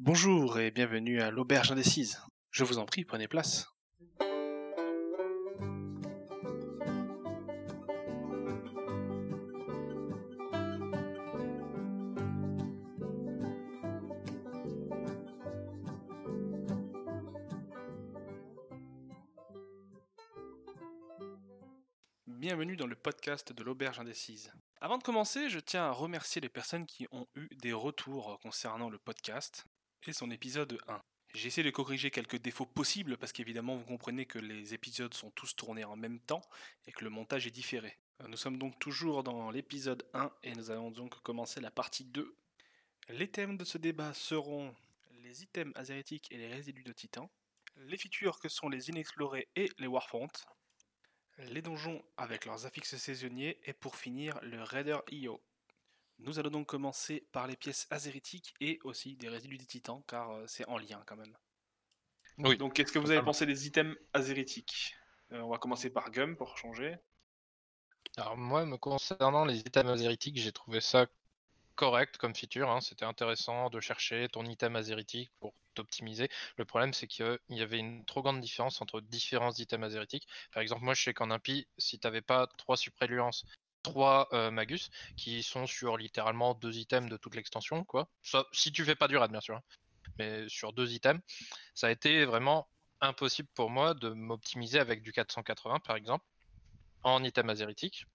Bonjour et bienvenue à l'Auberge Indécise. Je vous en prie, prenez place. Bienvenue dans le podcast de l'Auberge Indécise. Avant de commencer, je tiens à remercier les personnes qui ont eu des retours concernant le podcast et son épisode 1. J'ai essayé de corriger quelques défauts possibles parce qu'évidemment vous comprenez que les épisodes sont tous tournés en même temps et que le montage est différé. Euh, Nous sommes donc toujours dans l'épisode 1 et nous allons donc commencer la partie 2. Les thèmes de ce débat seront les items azérétiques et les résidus de titan, les features que sont les inexplorés et les warfronts, les donjons avec leurs affixes saisonniers et pour finir le Raider IO. Nous allons donc commencer par les pièces azéritiques et aussi des résidus des titans car euh, c'est en lien quand même. Oui. Donc qu'est-ce que vous avez pensé des items azéritiques? Euh, On va commencer par Gum pour changer. Alors moi, me concernant les items azéritiques, j'ai trouvé ça correct comme feature. hein. C'était intéressant de chercher ton item azéritique pour t'optimiser. Le problème, c'est qu'il y avait une trop grande différence entre différents items azéritiques. Par exemple, moi, je sais qu'en impie, si t'avais pas trois supréluances, trois euh, magus, qui sont sur littéralement deux items de toute l'extension, quoi. Sauf si tu fais pas du raid, bien sûr. hein. Mais sur deux items, ça a été vraiment impossible pour moi de m'optimiser avec du 480, par exemple, en item azéritique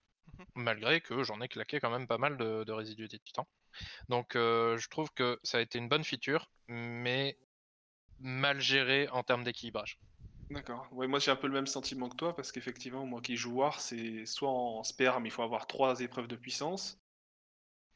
malgré que j'en ai claqué quand même pas mal de, de résidus des titans. Donc euh, je trouve que ça a été une bonne feature, mais mal géré en termes d'équilibrage. D'accord. Ouais, moi j'ai un peu le même sentiment que toi parce qu'effectivement, moi qui joue War, c'est soit en mais il faut avoir trois épreuves de puissance,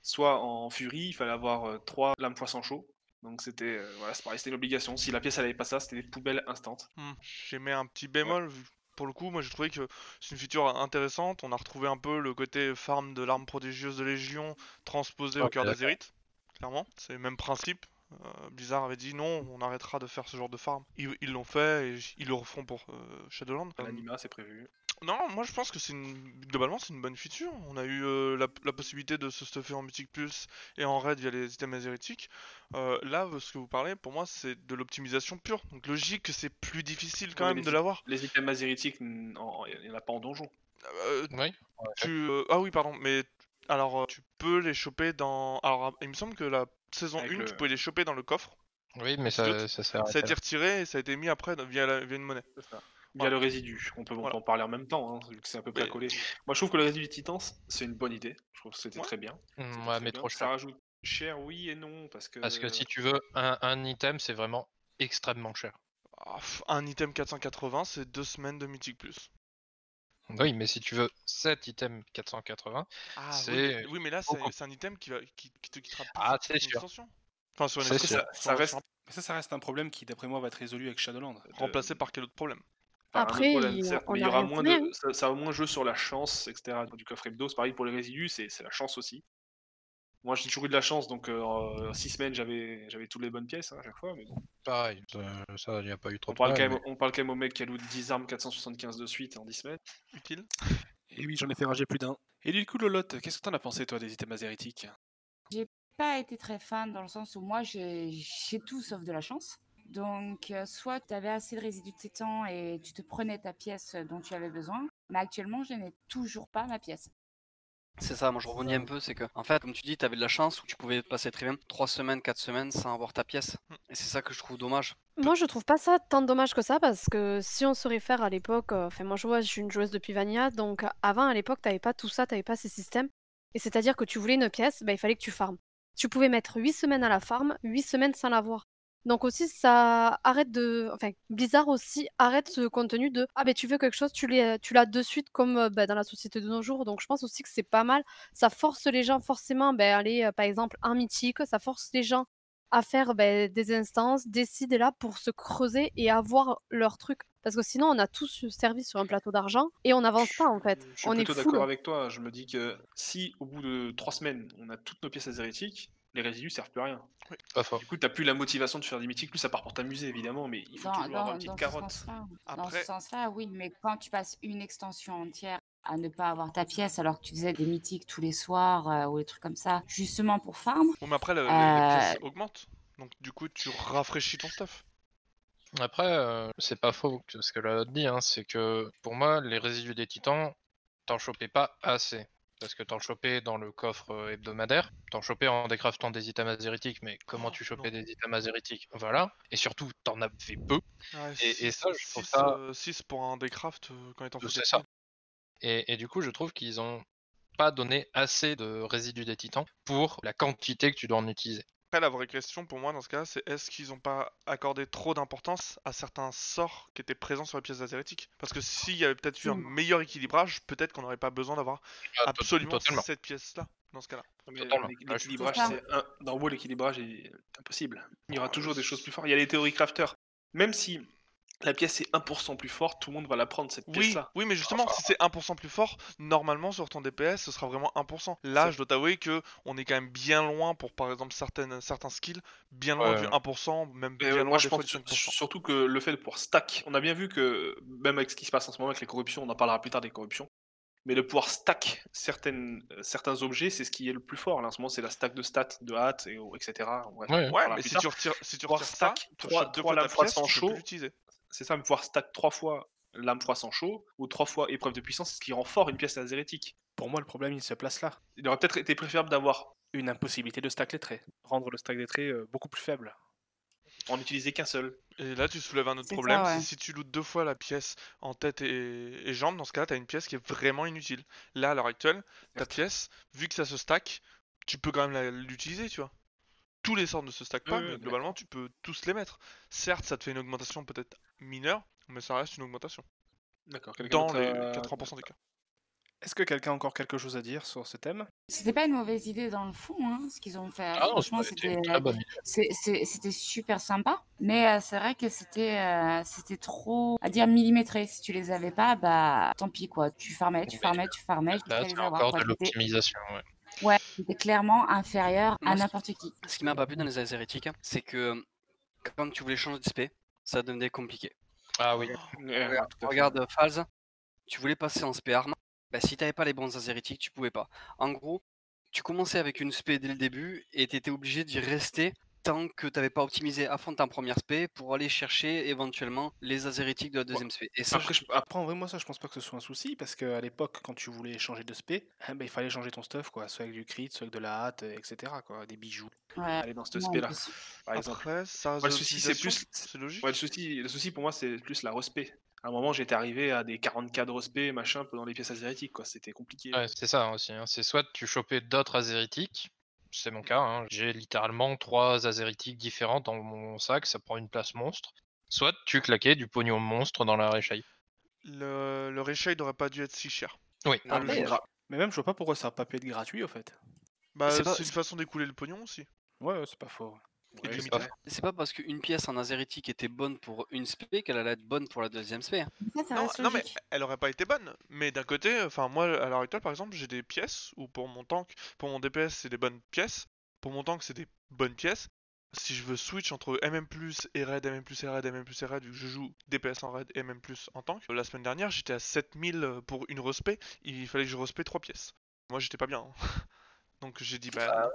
soit en furie, il fallait avoir euh, trois lames poisson chaud. Donc c'était euh, voilà, c'est pareil, c'était une obligation. Si la pièce elle avait pas ça, c'était des poubelles instantes. Hmm, J'ai mis un petit bémol. vu- Pour le coup, moi j'ai trouvé que c'est une feature intéressante. On a retrouvé un peu le côté farm de l'arme prodigieuse de Légion transposé au cœur d'accord. d'Azerith. Clairement, c'est le même principe. Euh, Blizzard avait dit non, on arrêtera de faire ce genre de farm. Ils l'ont fait et ils le refont pour euh, Shadowland. Euh, L'anima c'est prévu. non, moi je pense que c'est une... globalement c'est une bonne feature. On a eu euh, la, la possibilité de se stuffer en Mythic Plus et en raid via les items azérétiques. Euh, là, ce que vous parlez, pour moi, c'est de l'optimisation pure. Donc logique que c'est plus difficile quand même de l'avoir. Les items en- il n'y en a pas en donjon. Euh, Oui. tu... Ah oui, pardon, mais alors tu peux les choper dans... Alors il me semble que la saison Avec 1, le- tu pouvais les choper dans le coffre. Oui, mais Doute. ça, ça sert à Ça a été retiré et ça a été mis après via, la- via une monnaie. Ça. Via Voilà. le résidu. On peut, Voilà. en parler en même temps, hein, vu que c'est à peu près Mais- collé. Moi je trouve que le résidu des titans, c'est une bonne idée. Je trouve que c'était Ouais. très bien. Mm, C'était ouais, très mais bien. trop Ça cher. rajoute cher, oui et non, parce que. Parce que si tu veux un, un item, c'est vraiment extrêmement cher. Ah, un item 480, c'est deux semaines de Mythic Plus. Oui, mais si tu veux 7 items 480, Ah C'est oui, mais, oui, mais là c'est un item qui, va, qui, qui te quittera plus Ah, sur c'est une sûr. extension. Enfin sur une C'est extension. sûr. Ça, ça reste, ça, ça reste un problème qui, d'après moi, va être résolu avec Shadowland. De- remplacé par quel autre problème? Par Après, problème, il- certes, on mais il y a aura moins de, ça, ça va moins jouer sur la chance, etc. Du coffre hebdo, c'est pareil pour les résidus, c'est c'est la chance aussi. Moi, j'ai toujours eu de la chance, donc euh, 6 semaines, j'avais j'avais toutes les bonnes pièces hein, à chaque fois. Mais bon. pareil, ça, ça, il n'y a pas eu trop on, de parle quand on parle quand même au mec qui a loot 10 armes 475 de suite en 10 semaines. utile Et oui, j'en ai fait rager plus d'un. Et du coup, Lolotte, qu'est-ce que t'en as pensé, toi, des items azérétiques pas été très fan dans le sens où moi j'ai j'ai tout sauf de la chance. Donc euh, soit tu avais assez de résidus de titan et tu te prenais ta pièce dont tu avais besoin, mais actuellement je n'ai toujours pas ma pièce. C'est ça, moi je rebondis un peu, c'est que, en fait, comme tu dis, tu avais de la chance où tu pouvais passer très bien 3 semaines, 4 semaines sans avoir ta pièce. Mm. Et c'est ça que je trouve dommage. Moi, je trouve pas ça tant dommage que ça parce que si on se réfère à l'époque, euh, enfin moi je vois, je suis une joueuse depuis Vanilla, donc avant à l'époque, t'avais pas tout ça, t'avais pas ces systèmes. Et c'est-à-dire que tu voulais une pièce, bah, il fallait que tu farmes. Tu pouvais mettre 8 semaines à la farm, 8 semaines sans l'avoir. Donc aussi, ça arrête de... Enfin, Blizzard aussi arrête ce contenu de « Ah ben tu veux quelque chose, tu l'as tu l'as de suite comme euh, bah, dans la société de nos jours. » Donc je pense aussi que c'est pas mal. Ça force les gens forcément ben, à aller, euh, par exemple, en mythique. Ça force les gens à faire ben, des instances, décider là pour se creuser et avoir leur truc. Parce que sinon, on a tous servi sur un plateau d'argent et on n'avance pas en fait. Je suis on plutôt d'accord avec toi. Je me dis que si au bout de 3 semaines, on a toutes nos pièces azérétiques, les résidus servent plus à rien. Pas fort. Du coup, t'as plus la motivation de faire des mythiques, plus à part pour t'amuser évidemment, mais il faut Dans, toujours avoir une petite dans ce carotte. sens-là, dans Après- ce sens-là, oui, mais quand tu passes une extension entière à ne pas avoir ta pièce alors que tu faisais des mythiques tous les soirs euh, ou des trucs comme ça, justement pour farm, Bon, mais après, le- les- les Euh, pièces augmentent. Donc du coup, tu rafraîchis ton stuff. Après, euh, c'est pas faux que ce que la dit, hein, c'est que pour moi, les résidus des titans, t'en chopais pas assez. Parce que t'en chopais dans le coffre euh, hebdomadaire, t'en chopais en décraftant des items azéritiques, mais comment Oh, tu chopais non. des items azéritiques? Voilà. Et surtout, t'en avais peu. Ouais, Et- et ça, je trouve 6 ça- pour un décraft euh, quand il t'en C'est ça. Et, et du coup, je trouve qu'ils ont pas donné assez de résidus des titans pour la quantité que tu dois en utiliser. Après, la vraie question pour moi dans ce cas, c'est est-ce qu'ils n'ont pas accordé trop d'importance à certains sorts qui étaient présents sur les pièces azérétiques Parce que s'il y avait peut-être eu un meilleur équilibrage, peut-être qu'on n'aurait pas besoin d'avoir Ah, absolument totalement. cette pièce-là dans ce cas-là. L'équilibrage, c'est un... dans WoW, l'équilibrage est impossible. Il y aura Ah, toujours des choses plus fortes. Il y a les théories crafter. Même si la pièce est 1% plus forte, tout le monde va la prendre cette Oui, pièce-là. oui, mais justement, si c'est 1% plus fort, normalement sur ton DPS, ce sera vraiment 1%. Là, je dois t'avouer que on est quand même bien loin pour, par exemple, certaines, certains skills, bien loin Ouais. du 1%, même Mais, bien euh, loin moi, des je fois pense du sur- 5%. surtout que le fait de pouvoir stack, on a bien vu que même avec ce qui se passe en ce moment avec les corruptions, on en parlera plus tard des corruptions, mais de pouvoir stack certaines, euh, certains objets, c'est ce qui est le plus fort. Là, en ce moment, c'est la stack de stats, de hâte, et, etc. Ouais. mais si tu retires, si tu retires stack tu trois- achètes deux trois fois ta lames pièce, froissantes tu C'est ça, pouvoir stack trois fois lame froissant chaud ou trois fois épreuve de puissance, c'est ce qui rend fort une pièce azérétique. Pour moi, le problème, il se place là. Il aurait peut-être été préférable d'avoir une impossibilité de stack les traits, rendre le stack des traits euh, beaucoup plus faible. En n'utiliser qu'un seul. Et là, tu soulèves un autre ça, problème, ouais. si tu lootes deux fois la pièce en tête et, et jambes, dans ce cas-là, t'as une pièce qui est vraiment inutile. Là, à l'heure actuelle, ta pièce, vu que ça se stack, tu peux quand même l'utiliser, tu vois. Tous les sorts ne se stackent pas, oui, mais globalement, tu peux tous les mettre. Certes, ça te fait une augmentation peut-être mineure, mais ça reste une augmentation. D'accord. Dans les euh, 80% des cas. Est-ce que quelqu'un a encore quelque chose à dire sur ce thème? C'était pas une mauvaise idée dans le fond, hein, ce qu'ils ont fait. Ah non, Franchement, c'était super sympa. Mais euh, c'est vrai que c'était euh, c'était trop, à dire millimétré. Si tu les avais pas, bah tant pis quoi. Tu farmais, tu Mais farmais, tu farmais. Là, jusqu'à les c'est encore quoi. de l'optimisation. Ouais. Ouais, c'était clairement inférieur Moi, à n'importe qui. Ce qui m'a pas plu dans les azérétiques, c'est que quand tu voulais changer de SP, ça devenait compliqué. Ah oui. Regarde, regarde Falz, tu voulais passer en SP arme, bah, si t'avais pas les bons azérétiques, tu pouvais pas. En gros, tu commençais avec une SP dès le début et t'étais obligé d'y rester tant que t'avais pas optimisé à fond ta première SP pour aller chercher éventuellement les azérétiques de la deuxième SP. Et ça, Après, je- après, en vrai, moi, ça, je pense pas que ce soit un souci, parce qu'à l'époque, quand tu voulais changer de spé, eh ben, il fallait changer ton stuff, quoi. Soit avec du crit, soit avec de la hâte, etc., quoi. Des bijoux. Ouais. Aller dans ce non, en spé-là, plus. par exemple. Après, ça reste Ouais, de le souci, c'est plus- c'est logique. Ouais, le souci, le souci pour moi, c'est plus la respect. À un moment, j'étais arrivé à des 40k de respect, machin, dans les pièces azérétiques, quoi. C'était compliqué. Ouais, c'est ça aussi. hein. C'est soit tu chopais d'autres azérétiques, c'est mon cas, hein. j'ai littéralement trois azérétiques différents dans mon sac, ça prend une place monstre. Soit tu claquais du pognon monstre dans la réchaille. Le, le n'aurait pas dû être si cher. Oui. Ah, Après, mais, gra- mais même, je vois pas pourquoi ça a pas pu être gratuit, au fait. Bah, C'est pas- une façon d'écouler le pognon aussi. Ouais, ouais, c'est pas faux. Ouais, c'est pas parce qu'une pièce en azérétique était bonne pour une SP qu'elle allait être bonne pour la deuxième SP. hein. Ça, ça Non, mais elle aurait pas été bonne. Mais d'un côté, enfin moi à l'heure actuelle par exemple, j'ai des pièces où pour mon tank, pour mon DPS c'est des bonnes pièces, pour mon tank c'est des bonnes pièces. Si je veux switch entre MM+ et raid, MM+ et raid, MM+ et raid, vu que je joue DPS en raid et MM+ en tank, la semaine dernière j'étais à 7000 pour une respect, il fallait que je respect 3 pièces. Moi j'étais pas bien. hein. Donc j'ai dit bah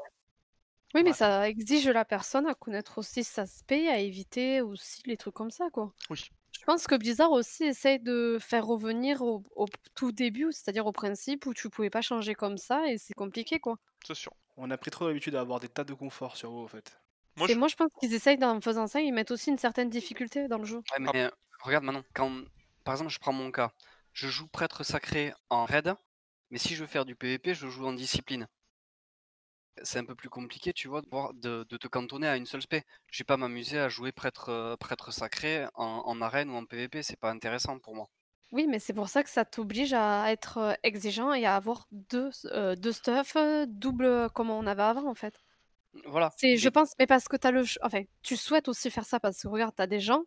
Oui, mais Ouais. ça exige la personne à connaître aussi sa spé, à éviter aussi les trucs comme ça, quoi. oui. Je pense que Blizzard aussi essaye de faire revenir au, au tout début, c'est-à-dire au principe où tu pouvais pas changer comme ça et c'est compliqué, quoi. C'est sûr. On a pris trop l'habitude d'avoir des tas de confort sur WoW, en fait. Moi, C'est je- moi, je pense qu'ils essayent, en faisant ça, ils mettent aussi une certaine difficulté dans le jeu. Ouais, mais euh, regarde maintenant, quand par exemple je prends mon cas, je joue prêtre sacré en raid, mais si je veux faire du PVP, je joue en discipline. C'est un peu plus compliqué, tu vois, de, voir- de, de te cantonner à une seule spé. Je vais pas m'amuser à jouer prêtre, euh, prêtre sacré en, en arène ou en PVP, c'est pas intéressant pour moi. Oui, mais c'est pour ça que ça t'oblige à être euh, exigeant et à avoir deux, euh, deux stuff euh, double comme on avait avant, en fait. Voilà. C'est, je Mais- pense, mais parce que t'as le, enfin, tu souhaites aussi faire ça parce que regarde, t'as des gens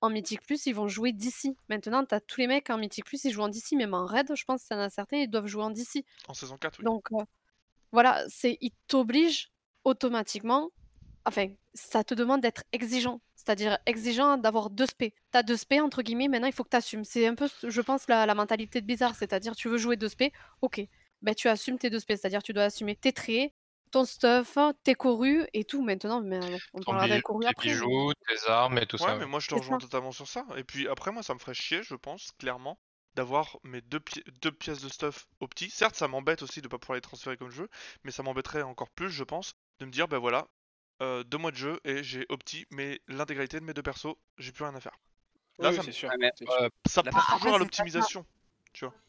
en Mythic Plus, ils vont jouer d'ici. Maintenant, t'as tous les mecs en Mythic Plus, ils jouent en d'ici, même en raid, je pense qu'il y en a certains, ils doivent jouer en d'ici. En saison 4, oui. Donc, euh, voilà, c'est, ils t'obligent automatiquement, enfin, ça te demande d'être exigeant, c'est-à-dire exigeant d'avoir deux spé. T'as deux spé, entre guillemets, maintenant il faut que tu assumes. C'est un peu, je pense, la, la mentalité de Blizzard, c'est-à-dire tu veux jouer deux spé, ok, ben tu assumes tes deux spé, c'est-à-dire tu dois assumer tes traits, ton stuff, tes corus et tout maintenant. Mais euh, on parlera des tes après. mais- bijoux, tes armes et tout Ouais, ça. mais ouais. moi je te rejoins totalement sur ça. Et puis après, moi ça me ferait chier, je pense, clairement, d'avoir mes deux, pi- deux pièces de stuff au petit. Certes, ça m'embête aussi de pas pouvoir les transférer comme je veux, mais ça m'embêterait encore plus, je pense, de me dire, ben voilà, euh, deux mois de jeu et j'ai opti, mais l'intégralité de mes deux persos, j'ai plus rien à faire. Là, Oui, ça, me- sûr. Mais, euh, ça la- pousse Après, toujours à l'optimisation.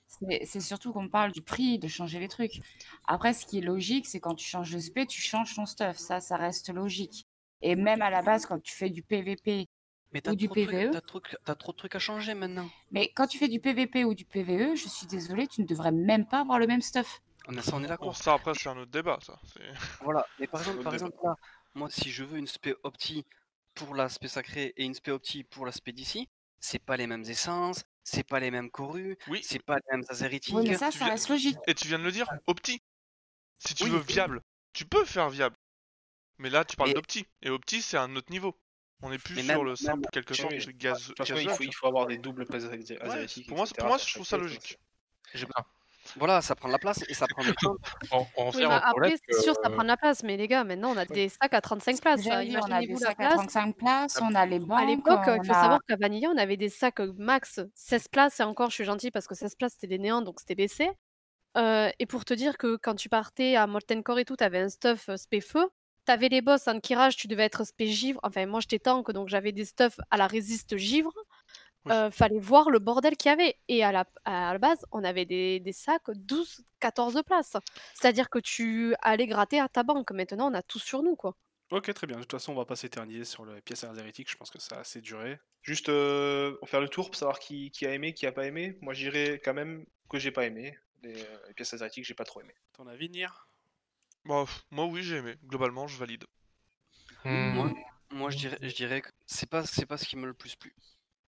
C'est c'est surtout qu'on parle du prix, de changer les trucs. Après, ce qui est logique, c'est quand tu changes de spé, tu changes ton stuff. Ça, ça reste logique. Et même à la base, quand tu fais du PVP, mais t'as Ou du trop, de trucs- PVE. t'as trop, de- t'as trop de trucs à changer maintenant. mais quand tu fais du PVP ou du PVE, je suis désolée, tu ne devrais même pas avoir le même stuff. On est, ça, on est Bon, d'accord. ça après, c'est un autre débat, ça. Voilà. Mais par exemple, autre par débat. exemple là, moi, si je veux une spé opti pour l'aspect sacré et une spé opti pour l'aspect d'ici, c'est pas les mêmes essences, c'est pas les mêmes corus, Oui, c'est pas les mêmes azéritiques. Oui, mais ça, tu ça viens- reste logique. et tu viens de le dire, opti. Si tu Oui, veux viable, tu peux faire viable. Mais là, tu parles d'opti. Et opti, c'est un autre niveau. On est plus Mais sur même- le simple quelque sorte oui. gaz. Il faut, tu il faut avoir des doubles places. Ouais, azérétiques, pour moi, pour je trouve ça logique. Voilà, ça prend de la place et ça prend du temps. On, on Oui, bah, après, c'est sûr, ça prend de la place. Mais les gars, maintenant, on a des sacs à 35 places. On a des sacs à place. 35 places, on a les banques. À l'époque, on il faut a- savoir qu'à Vanilla, on avait des sacs max 16 places, et encore, je suis gentille parce que 16 places, c'était des néants, donc c'était baissé. Euh, et pour te dire que quand tu partais à Molten Core et tout, t'avais un stuff euh, spé feu. T'avais les boss en kirage, tu devais être spé givre. Enfin, moi, j'étais tank, donc j'avais des stuffs à la résiste givre. Oui. Euh, fallait voir le bordel qu'il y avait. Et à la, à la base, on avait des, des sacs 12, 14 places. C'est-à-dire que tu allais gratter à ta banque. Maintenant, on a tout sur nous, quoi. Ok, très bien. De toute façon, on va pas s'éterniser sur les pièces azérétiques. Je pense que ça a assez duré. Juste euh, faire le tour, pour savoir qui, qui a aimé, qui a pas aimé. Moi, je dirais quand même que j'ai pas aimé. Les, euh, les pièces azérétiques, j'ai pas trop aimé. Ton avis, Nir? Bah, moi, oui, j'ai aimé. Globalement, je valide. Hmm, Moi, moi, je dirais, je dirais que c'est pas, c'est pas ce qui me le plus plu.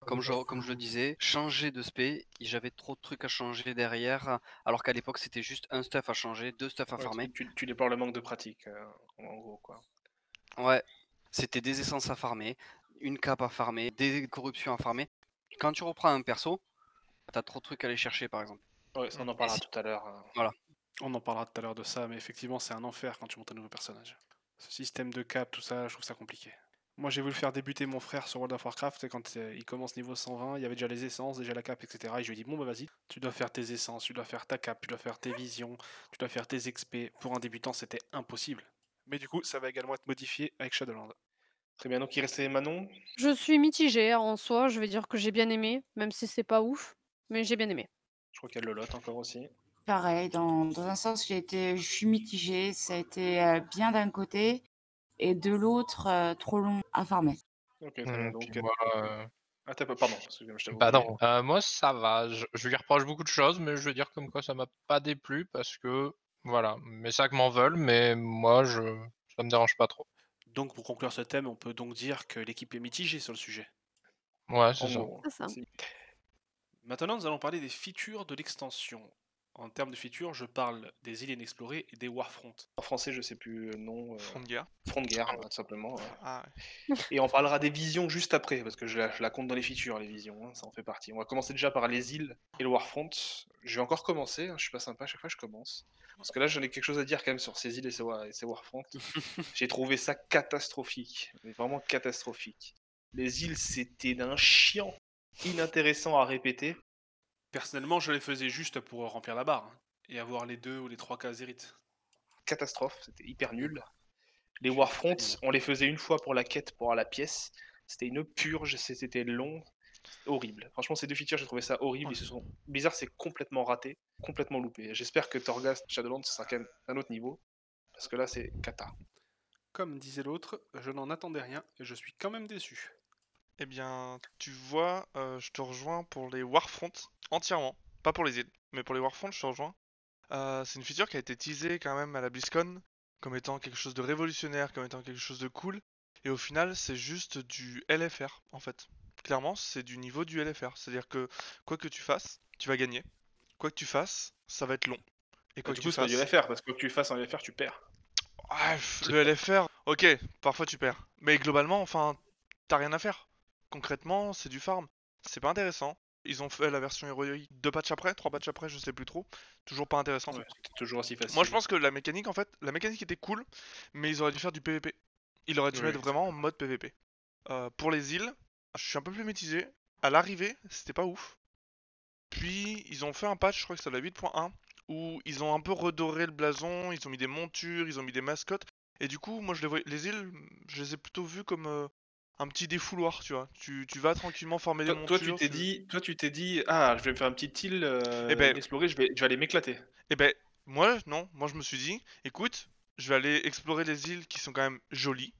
Comme je, comme je le disais, changer de spé, j'avais trop de trucs à changer derrière, alors qu'à l'époque c'était juste un stuff à changer, deux stuff à Ouais, farmer. tu, tu déplores le manque de pratique, euh, en gros, quoi. Ouais, c'était des essences à farmer, une cape à farmer, des corruptions à farmer. Quand tu reprends un perso, t'as trop de trucs à aller chercher par exemple. Ouais, ça, on en parlera si- tout à l'heure. euh. Voilà. On en parlera tout à l'heure de ça, mais effectivement, c'est un enfer quand tu montes un nouveau personnage. Ce système de cap, tout ça, je trouve ça compliqué. Moi, j'ai voulu faire débuter mon frère sur World of Warcraft, et quand euh, il commence niveau 120, il y avait déjà les essences, déjà la cape, etc. Et je lui ai dit, bon, bah vas-y, tu dois faire tes essences, tu dois faire ta cape, tu dois faire tes visions, tu dois faire tes XP. Pour un débutant, c'était impossible. Mais du coup, ça va également être modifié avec Shadowland. Très bien, donc il restait Manon? Je suis mitigée hein, en soi. Je vais dire que j'ai bien aimé, même si c'est pas ouf. Mais j'ai bien aimé. Je crois qu'elle le lote encore aussi. Pareil, dans, dans un sens, j'ai été, je suis mitigée. Ça a été euh, bien d'un côté et de l'autre, euh, trop long à farmer. Ok, très bien. hmm, Donc, puis moi, euh, ah, t'as pas, pardon, excusez-moi, je t'avoue. Bah non, euh, moi ça va. Je, je lui reproche beaucoup de choses, mais je veux dire comme quoi ça m'a pas déplu parce que voilà, mes sacs m'en veulent, mais moi je ça me dérange pas trop. Donc, pour conclure ce thème, on peut donc dire que l'équipe est mitigée sur le sujet. Ouais, c'est ça. Maintenant, nous allons parler des features de l'extension. En termes de features, je parle des îles inexplorées et des Warfront. En français, je sais plus le nom. euh, Front de guerre. Front de guerre, tout simplement. ouais. Ah, Et on parlera des visions juste après, parce que je la, je la compte dans les features, les visions, hein, ça en fait partie. On va commencer déjà par les îles et le Warfront. Je vais encore commencer, hein, je suis pas sympa, à chaque fois je commence. Parce que là, j'en ai quelque chose à dire quand même sur ces îles et ces, et ces Warfront. J'ai trouvé ça catastrophique, mais vraiment catastrophique. Les îles, c'était d'un chiant inintéressant à répéter. Personnellement, je les faisais juste pour remplir la barre hein, et avoir les deux ou les trois cases hérites. Catastrophe, c'était hyper nul. Les Warfronts, on les faisait une fois pour la quête, pour avoir la pièce. C'était une purge, c'était long, horrible. Franchement, ces deux features, j'ai trouvé ça horrible. Ils se sont... Blizzard, c'est complètement raté, complètement loupé. J'espère que Torghast Shadowlands sera quand même un autre niveau, parce que là, c'est cata. Comme disait l'autre, je n'en attendais rien et je suis quand même déçu. Eh bien, tu vois, euh, je te rejoins pour les Warfront entièrement. Pas pour les îles, mais pour les Warfront, je te rejoins. Euh, c'est une feature qui a été teasée quand même à la BlizzCon comme étant quelque chose de révolutionnaire, comme étant quelque chose de cool. Et au final, c'est juste du LFR en fait. Clairement, c'est du niveau du LFR. C'est-à-dire que quoi que tu fasses, tu vas gagner. Quoi que tu fasses, ça va être long. Et quoi du que coup, tu c'est fasses. du LFR, parce que quoi que tu fasses en LFR, tu perds. Ah, le LFR, ok, parfois tu perds. Mais globalement, enfin, t'as rien à faire. Concrètement, c'est du farm. C'est pas intéressant. Ils ont fait la version héroïque deux patchs après, trois patchs après, je sais plus trop. Toujours pas intéressant. Ouais, c'était toujours aussi facile. Moi je pense que la mécanique en fait, la mécanique était cool, mais ils auraient dû faire du PVP. Ils auraient dû Oui, mettre vraiment en mode PVP. Euh, pour les îles, je suis un peu plus mitigé. À l'arrivée, c'était pas ouf. Puis ils ont fait un patch, je crois que c'est la 8.1, où ils ont un peu redoré le blason, ils ont mis des montures, ils ont mis des mascottes. Et du coup, moi je les vois, les îles, je les ai plutôt vues comme euh, un petit défouloir, tu vois. Tu, tu vas tranquillement former des Toi, toi, tu t'es dit, toi, tu t'es dit, ah, je vais me faire un petit île, euh, Eh ben- explorer, je vais, je vais aller m'éclater. Eh ben, moi, non. Moi, je me suis dit, écoute, je vais aller explorer les îles qui sont quand même jolies.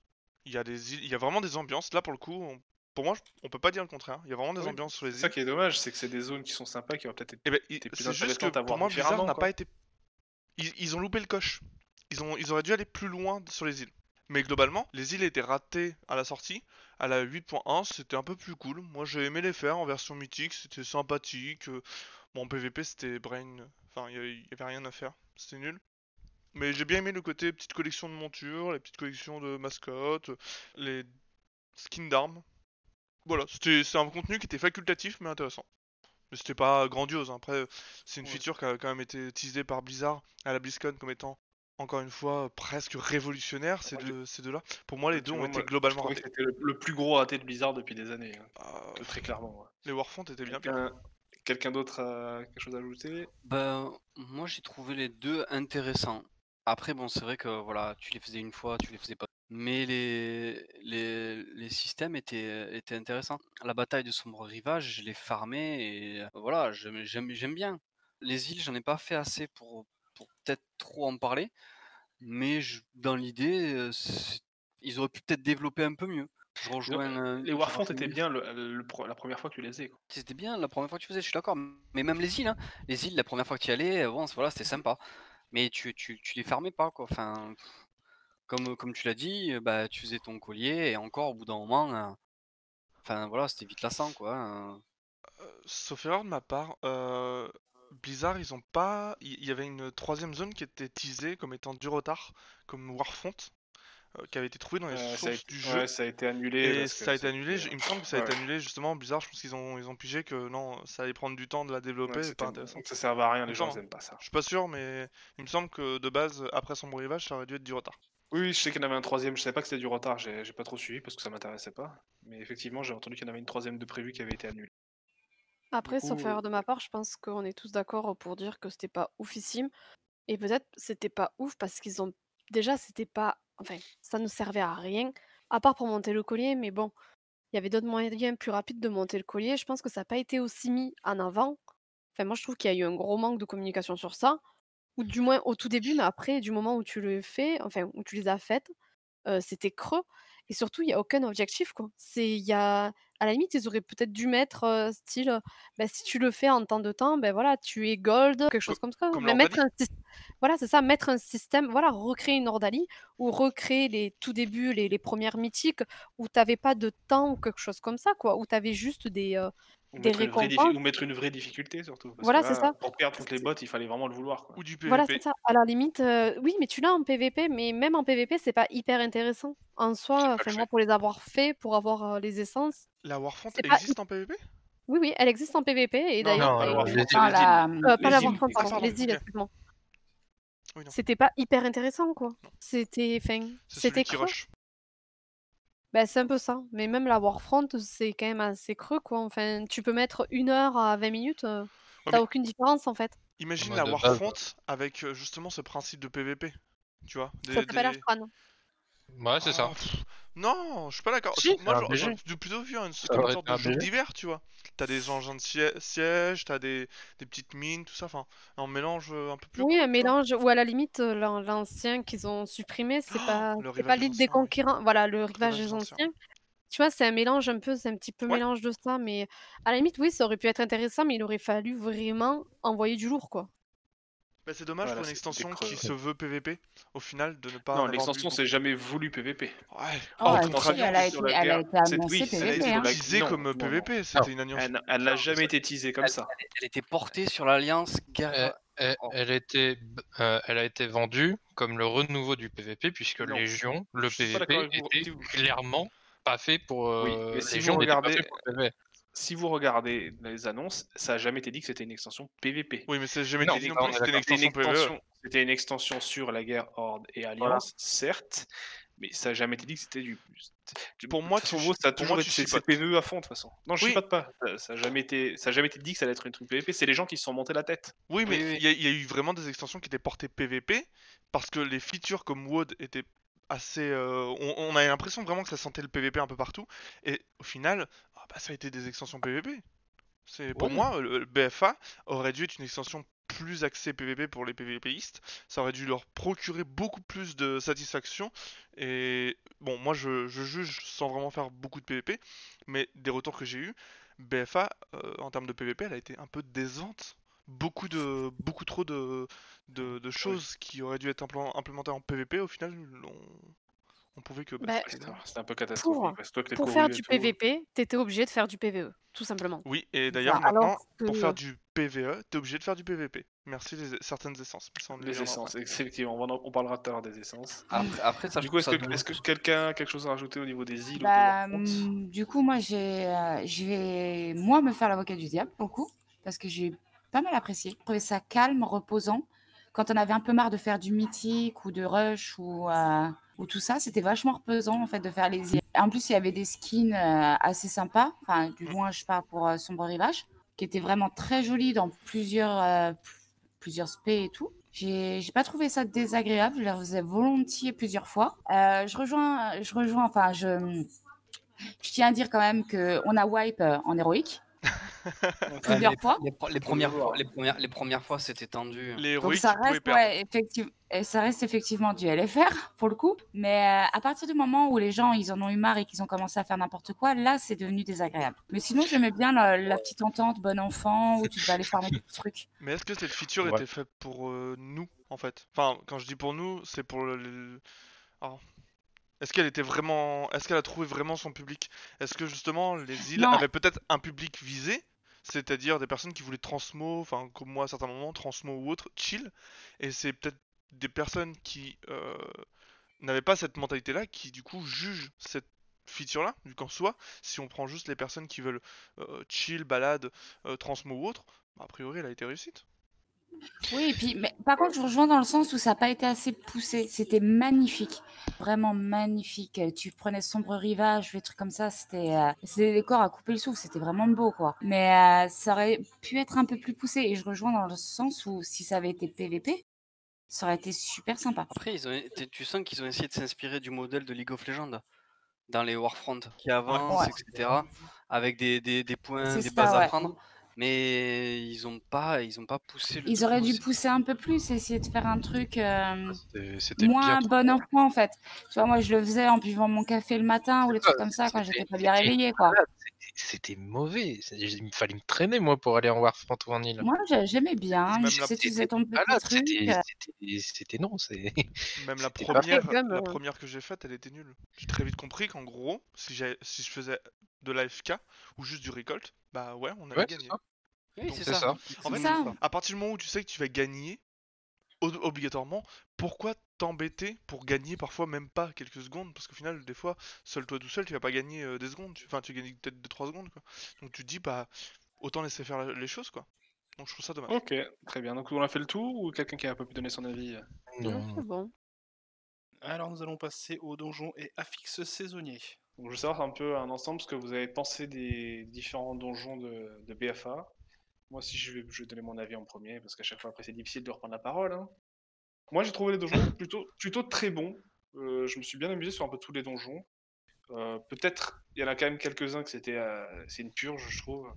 Il y a des îles, il y a vraiment des ambiances. Là, pour le coup, on- pour moi, on peut pas dire le contraire. Il y a vraiment des Oui, ambiances sur les îles. ça qui est dommage, c'est que c'est des zones qui sont sympas, qui auraient peut-être été. Eh ben, il- C'était plus pour moi, Blizzard n'a pas été. Ils, ils ont loupé le coche. Ils, ont, ils auraient dû aller plus loin sur les îles. Mais globalement, les îles étaient ratées à la sortie. À la 8.1, c'était un peu plus cool. Moi, j'ai aimé les faire en version mythique. C'était sympathique. Bon, en PVP, c'était brain. Enfin, il y, avait- rien à faire. C'était nul. Mais j'ai bien aimé le côté petite collection de montures, les petites collections de mascottes, les skins d'armes. Voilà, c'était c'est un contenu qui était facultatif mais intéressant. Mais c'était pas grandiose. hein. Après, c'est une Ouais. feature qui a quand même été teasée par Blizzard à la BlizzCon comme étant, encore une fois, presque révolutionnaire, ces Moi, deux, ces deux-là. Pour moi, les deux ont été globalement ratés. C'était le, le plus gros raté de Blizzard depuis des années, hein, Ah, très clairement. ouais. les Warfront étaient bien pires. Quelqu'un quelqu'un d'autre a quelque chose à ajouter? Ben, moi j'ai trouvé les deux intéressants. Après, bon, c'est vrai que voilà, tu les faisais une fois, tu les faisais pas. Mais les, les, les systèmes étaient, étaient intéressants. La bataille de Sombre Rivage, je l'ai farmé et voilà, j'aime, j'aime, j'aime bien. Les îles, j'en ai pas fait assez pour, pour peut-être trop en parler. Mais je- dans l'idée, ils auraient pu peut-être développer un peu mieux. Je rejoins. euh, Les Warfront étaient bien le- la première fois que tu les faisais. quoi. C'était bien la première fois que tu faisais, je suis d'accord. Mais même les îles, hein. les îles, la première fois que tu y allais, euh, bon, voilà, c'était sympa. Mais tu, tu, tu les fermais pas, quoi. Enfin, comme, comme tu l'as dit, bah, tu faisais ton collier et encore au bout d'un moment, euh, enfin voilà, c'était vite lassant, quoi. hein. Euh, sauf erreur de ma part, euh, Blizzard, ils ont pas. Il y, avait une troisième zone qui était teasée comme étant du retard, comme Warfront, euh, qui avait été trouvée dans les Euh, sources été, du jeu. ouais, ça a été annulé. Et ça a été annulé, je- il me semble que ça a été ouais. annulé justement, Blizzard, je pense qu'ils ont, ils ont pigé que non, ça allait prendre du temps de la Ouais, développer, c'est pas intéressant. ça servait à rien, les gens semble. ils aiment pas ça. Je suis pas sûr, mais il me semble que de base, après son rivage, ça aurait dû être du retard. Oui, je sais qu'il y en avait un troisième, je savais pas que c'était du retard, j'ai j'ai pas trop suivi parce que ça m'intéressait pas. Mais effectivement, j'ai entendu qu'il y en avait une troisième de prévu qui avait été annulée. Après, Du sauf coup, erreur de ma part, je pense qu'on est tous d'accord pour dire que c'était pas oufissime. Et peut-être c'était pas ouf parce qu'ils ont. Déjà, c'était pas. Enfin, ça ne servait à rien, à part pour monter le collier, mais bon, il y avait d'autres moyens plus rapides de monter le collier. Je pense que ça n'a pas été aussi mis en avant. Enfin, moi, je trouve qu'il y a eu un gros manque de communication sur ça. Ou du moins au tout début, mais après, du moment où tu le fais, enfin, où tu les as faites, c'était creux et surtout, il y a aucun objectif, quoi. Y a à la limite, ils auraient peut-être dû mettre, style, bah, si tu le fais en temps de temps, ben voilà, tu es gold, quelque chose comme ça. comme Mais mettre un voilà, c'est ça, mettre un système, voilà, recréer une Ordalie ou recréer les tout débuts, les les 1res mythiques où tu avais pas de temps ou quelque chose comme ça, quoi. Où tu avais juste des, Ou des mettre, une vraie diffi- récompenses. ou mettre une vraie difficulté surtout. Parce Voilà, c'est ça. pour perdre toutes les bottes, il fallait vraiment le vouloir. Quoi. Ou du voilà, PVP. c'est ça. À la limite, heu, oui, mais tu l'as en PVP, mais même en PVP, c'est pas hyper intéressant. En soi, enfin fait. moi, pour les avoir faits, pour avoir, heu, les essences, La Warfront pas existe en PVP oui, oui, elle existe en PVP et Non, d'ailleurs pas euh, la, pas la. Warfront, pardon, les îles, excuse-moi. C'était pas hyper intéressant, quoi. C'était c'était Bah, c'est un peu ça. Mais même la Warfront, c'est quand même assez creux, quoi. Enfin, tu peux mettre 1 heure à 20 minutes, mais aucune différence, en fait. imagine Moi, la base, Warfront avec euh, justement ce principe de PVP. Tu vois Ça des, s'appelle des-. Ouais, c'est ça. Ah, pff, non, je suis pas d'accord. Si, Moi, un j'aurais BG. plutôt- vu un, comme une sorte de un jeu BG. d'hiver, tu vois. T'as des engins de siè- siège, t'as des, des petites mines, tout ça. Enfin, un mélange euh, un peu plus Oui, un mélange ou à la limite, l'an l'ancien qu'ils ont supprimé, c'est Oh, pas le c'est pas rivage des l'île des anciens, oui. conquérants, voilà, le Rivage rivage des des anciens. anciens. Tu vois, c'est un mélange un peu c'est un petit peu Ouais. mélange de ça, mais à la limite, oui, ça aurait pu être intéressant, mais il aurait fallu vraiment envoyer du lourd, quoi. Bah, c'est dommage Voilà, pour une extension creux. qui se veut PVP, au final, de ne pas Non, l'extension, c'est jamais voulu PVP. Ouais. Oh, Oh, elle, contre si, elle a été, elle a été annoncée Elle a été Hein. teasée comme PVP, c'était une alliance. Elle, n'a jamais été teasée comme Elle, ça. elle- elle était portée sur l'alliance guerre. Elle, elle- Oh. elle était, euh, elle a été vendue comme le renouveau du PVP puisque Non. Légion, le PVP était clairement pas fait pour Oui, euh, mais si Légion vous regardez- pour le PVP. Si vous regardez les annonces, ça a jamais été dit que c'était une extension PVP. Oui, mais c'est jamais Non, dit non plus que c'était une extension PvE. extension, c'était une extension sur la guerre Horde et Alliance, certes, mais ça a jamais été dit que c'était du. du- Pour moi, tu- ça a toujours été. PVE à fond de toute façon. Non, je Oui. chipote pas. Ça, ça a jamais été, ça a jamais été dit que ça allait être une truc PVP. C'est les gens qui se sont montés la tête. Oui, mais oui. il y, y a eu vraiment des extensions qui étaient portées PVP parce que les features comme WOD étaient assez. euh, on, on avait l'impression vraiment que ça sentait le PVP un peu partout. Et au final, ah bah, ça a été des extensions PVP. C'est pour Ouais. moi, le, le BFA aurait dû être une extension plus axée PVP pour les PVPistes. Ça aurait dû leur procurer beaucoup plus de satisfaction. Et bon, moi je, je juge sans vraiment faire beaucoup de PVP, mais des retours que j'ai eu, BFA euh, en termes de PVP, elle a été un peu décevante. Beaucoup de beaucoup trop de, de, de choses qui auraient dû être implé- implémentées en PVP, au final, on, on pouvait que. Bah, c'était un peu catastrophique. Pour- parce que toi, que t'es Pour couru faire du tout, PVP, t'étais obligé de faire du PVE, tout simplement. Oui, et d'ailleurs Ça, alors maintenant, pour faire du PVE, t'es obligé de faire du PVP. Merci les certaines essences. Les essences, après. effectivement, on, va en- on parlera tout à l'heure des essences. Après, après ça, Du coup, est-ce que, quelqu'un a quelque chose à rajouter au niveau des îles ou de Bah, hum, du coup, moi, j'ai, euh, je vais, moi, me faire l'avocat du diable, pour le coup, parce que j'ai pas mal apprécié. Je trouvais ça calme, reposant. Quand on avait un peu marre de faire du mythique ou de rush ou, euh, ou tout ça, c'était vachement reposant, en fait, de faire les. En plus, il y avait des skins euh, assez sympas. Enfin, du moins, je parle pour euh, Sombre Rivage, qui étaient vraiment très jolis dans plusieurs, plusieurs spé et tout. J'ai pas trouvé ça désagréable, je les refaisais volontiers plusieurs fois. Je rejoins, je rejoins, enfin, je, je tiens à dire quand même qu'on a wipe en héroïque Ouais, plusieurs les, fois. les premières fois, les premières, les premières fois, c'était tendu. Les Donc héroïques, ça reste, ouais, effectivement, et ça reste effectivement du LFR pour le coup. Mais euh, à partir du moment où les gens ils en ont eu marre et qu'ils ont commencé à faire n'importe quoi, là c'est devenu désagréable. Mais sinon j'aimais bien la, la petite entente bon enfant où tu vas aller farmer des trucs. Mais est-ce que cette feature Ouais. était faite pour euh, nous, en fait? Enfin, quand je dis pour nous, c'est pour le... le- Ah. Est-ce qu'elle était vraiment... Est-ce qu'elle a trouvé vraiment son public? Est-ce que justement les îles Non. avaient peut-être un public visé? C'est-à-dire des personnes qui voulaient transmo, enfin comme moi à certains moments, transmo ou autre, chill. Et c'est peut-être des personnes qui euh, n'avaient pas cette mentalité-là qui du coup jugent cette feature-là, vu qu'en soi, si on prend juste les personnes qui veulent euh, chill, balade, euh, transmo ou autre, a priori elle a été réussite. Oui, et puis, mais par contre, je rejoins dans le sens où ça n'a pas été assez poussé. C'était magnifique, vraiment magnifique. Tu prenais sombre rivage, des trucs comme ça, c'était euh, c'était des décors à couper le souffle, c'était vraiment beau, quoi. Mais euh, ça aurait pu être un peu plus poussé. Et je rejoins dans le sens où si ça avait été PVP, ça aurait été super sympa. Après, ils ont, été- tu sens qu'ils ont essayé de s'inspirer du modèle de League of Legends dans les Warfront qui avancent, Ouais. etc. Avec des, des, des points, des ça, bases à prendre. Mais ils ont pas, ils ont pas poussé le Ils truc auraient dû aussi. pousser un peu plus, essayer de faire un truc euh, C'était- C'était moins bien. bon enfant, en fait. Tu vois, moi, je le faisais en buvant mon café le matin ou les trucs comme ça quand j'étais pas bien réveillée, quoi. c'était- mauvais. Il me fallait me traîner, moi, pour aller en Warfront ou en île. Moi, j'ai- j'aimais bien. La- sais, tu faisais ton petit c'était non. c'est- Même la première, la que j'ai faite, elle était nulle. J'ai très vite compris qu'en gros, si je faisais de l'AFK ou juste du récolte, bah ouais, on Ouais, gagner. ça. Oui, Donc, c'est ça. ça. En fait, ça. à partir du moment où tu sais que tu vas gagner, ob- obligatoirement, pourquoi t'embêter pour gagner parfois même pas quelques secondes? Parce qu'au final, des fois, seul toi tout seul, tu vas pas gagner euh, des secondes. tu- Enfin, tu gagnes peut-être 2-3 secondes. Quoi. Donc tu te dis, bah, autant laisser faire la- les choses, quoi. Donc je trouve ça dommage. Ok, très bien. Donc on a fait le tour ou quelqu'un qui a un peu pu donner son avis Non. C'est bon. Alors nous allons passer au donjon et affixes saisonniers. Donc, je veux savoir un peu un ensemble ce que vous avez pensé des différents donjons de, de BFA. Moi si je vais, je vais donner mon avis en premier parce qu'à chaque fois après c'est difficile de reprendre la parole. hein. Moi j'ai trouvé les donjons plutôt, plutôt très bons. Euh, je me suis bien amusé sur un peu tous les donjons. Euh, Peut-être il y en a quand même quelques-uns que c'était euh, c'est une purge je trouve.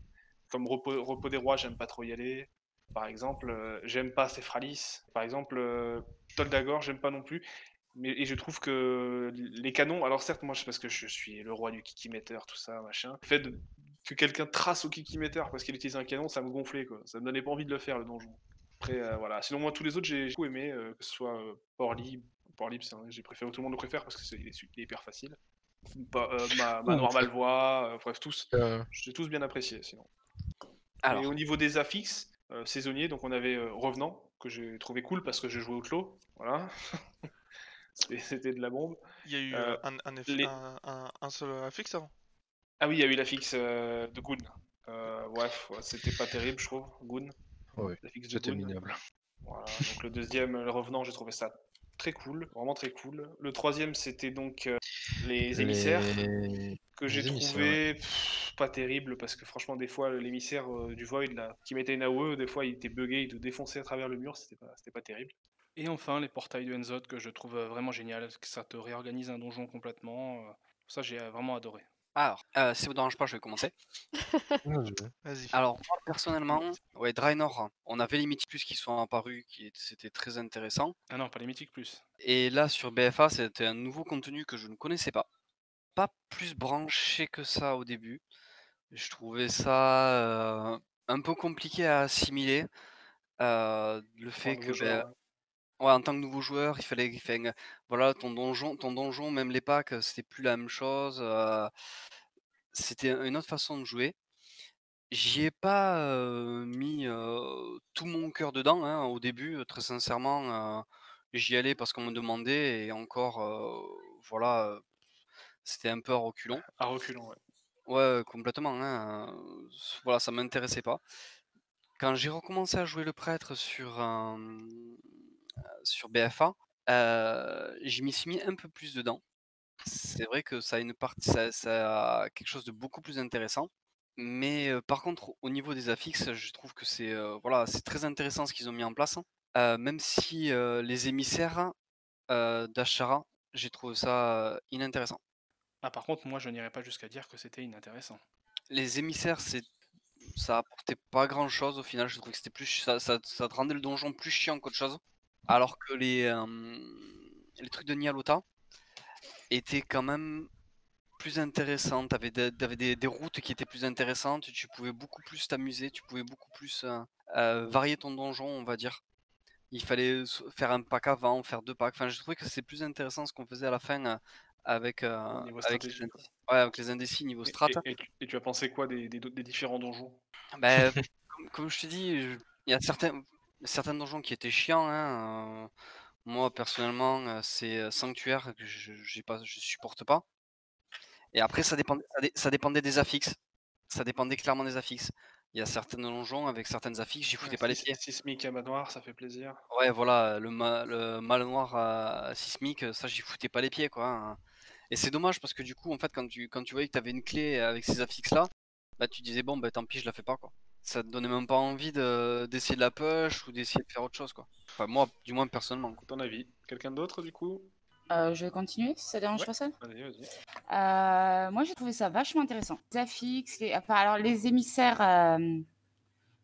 Comme Repos, Repos des Rois j'aime pas trop y aller. Par exemple, j'aime pas Cephralis. Par exemple, Toldagor, j'aime pas non plus. Mais, et je trouve que les canons, alors certes, moi, c'est parce que je suis le roi du kikimeter, tout ça, machin. Le fait de- que quelqu'un trace au kikimeter parce qu'il utilise un canon, ça me gonflait, quoi. Ça me donnait pas envie de le faire, le donjon. Après, euh, voilà. Sinon, moi, tous les autres, j'ai beaucoup aimé, euh, que ce soit euh, Port Libre. Port Libre, c'est un- j'ai préféré, tout le monde le préfère parce que c'est il est, il est hyper facile. Pas, euh, ma, Manoir Malvois, euh, bref, tous. Euh, J'ai tous bien apprécié, sinon. Alors, Et au niveau des affixes euh, saisonniers, donc on avait euh, Revenant, que j'ai trouvé cool parce que j'ai joué au clos. Voilà. C'était- C'était de la bombe. Il y a eu Euh, euh, un, un, eff- les- un, un- un seul affixe avant? Ah oui, il y a eu l'affixe euh, de Goon. Euh, bref, ouais, c'était pas terrible, je trouve. Goon. Oui, l'affixe de C'était minable. Voilà, donc le deuxième, le revenant, j'ai trouvé ça très cool, vraiment très cool. Le troisième, c'était donc euh, les émissaires, Les- que j'ai trouvé pff, pas terrible, parce que franchement, des fois, l'émissaire euh, du Void, là, qui mettait une AOE, des fois, il était bugué, il te défonçait à travers le mur, c'était pas, c'était pas terrible. Et enfin, les portails de Enzod, que je trouve euh, vraiment génial, que ça te réorganise un donjon complètement. euh, ça, j'ai euh, vraiment adoré. Alors, euh, si ça vous dérange pas, je vais commencer. Vas-y. Alors, moi, personnellement, ouais, Draenor, on avait les mythiques plus qui sont apparus, qui c'était très intéressant. Ah non, pas les mythiques plus. Et là, sur BFA, c'était un nouveau contenu que je ne connaissais pas. Pas plus branché que ça au début. Je trouvais ça euh, un peu compliqué à assimiler. euh, le fait que, joueur, ben, ouais. en tant que nouveau joueur, il fallait, il fallait- voilà, ton donjon, ton donjon, même les packs, c'était plus la même chose. euh, c'était une autre façon de jouer. J'y ai pas euh, mis euh, tout mon cœur dedans hein, au début, euh, très sincèrement. euh, j'y allais parce qu'on me demandait et encore, euh, voilà, euh, c'était un peu à reculons. À reculons, ouais. Ouais, complètement. hein, euh, s- voilà, ça m'intéressait pas. Quand j'ai recommencé à jouer le prêtre sur, un- sur BFA, j'y m'y suis mis un peu plus dedans. C'est vrai que ça a une partie, ça, ça a quelque chose de beaucoup plus intéressant. Mais euh, par contre, au niveau des affixes, je trouve que c'est euh, voilà, c'est très intéressant ce qu'ils ont mis en place. Euh, même si les émissaires d'Ashara, j'ai trouvé ça inintéressant. Ah, par contre, moi, je n'irais pas jusqu'à dire que c'était inintéressant. Les émissaires, c'est ça apportait pas grand chose au final. Je trouvais que c'était plus ça, ça, ça te rendait le donjon plus chiant qu'autre chose. Alors que les euh, les trucs de Nialota étaient quand même plus intéressants. T'avais des, t'avais des, des routes qui étaient plus intéressantes. Tu pouvais beaucoup plus t'amuser. Tu pouvais beaucoup plus euh, euh, varier ton donjon, on va dire. Il fallait faire un pack avant, faire deux packs. Enfin, je trouvais que c'est plus intéressant ce qu'on faisait à la fin euh, avec, euh, avec, les. Ouais, avec les indécis niveau Et, strat. et- et tu, et tu as pensé quoi des, des, des différents donjons? Ben, comme, comme je te dis, il y a certains, certains donjons qui étaient chiants. hein, euh, moi, personnellement, euh, c'est euh, Sanctuaire que je, j'ai pas, je supporte pas. Et après, ça dépendait, ça, dé- ça dépendait des affixes. Ça dépendait clairement des affixes. Il y a certains donjons avec certaines affixes, j'y foutais pas les pieds. Sismique à manoir, ça fait plaisir. Ouais, voilà, le, ma- le manoir à sismique, ça, j'y foutais pas les pieds, quoi. hein. Et c'est dommage parce que du coup, en fait, quand tu, quand tu voyais que tu avais une clé avec ces affixes-là, bah, tu disais, bon, bah tant pis, je la fais pas, quoi. Ça te donnait même pas envie de- d'essayer de la push ou d'essayer de faire autre chose, quoi. Enfin, moi, du moins, personnellement. quoi. Ton avis Quelqu'un d'autre, du coup? Euh, je vais continuer, si ça dérange Ouais. personne. Vas-y, vas-y. Euh, moi, j'ai trouvé ça vachement intéressant. Les affixes, les... Enfin, alors les émissaires, euh,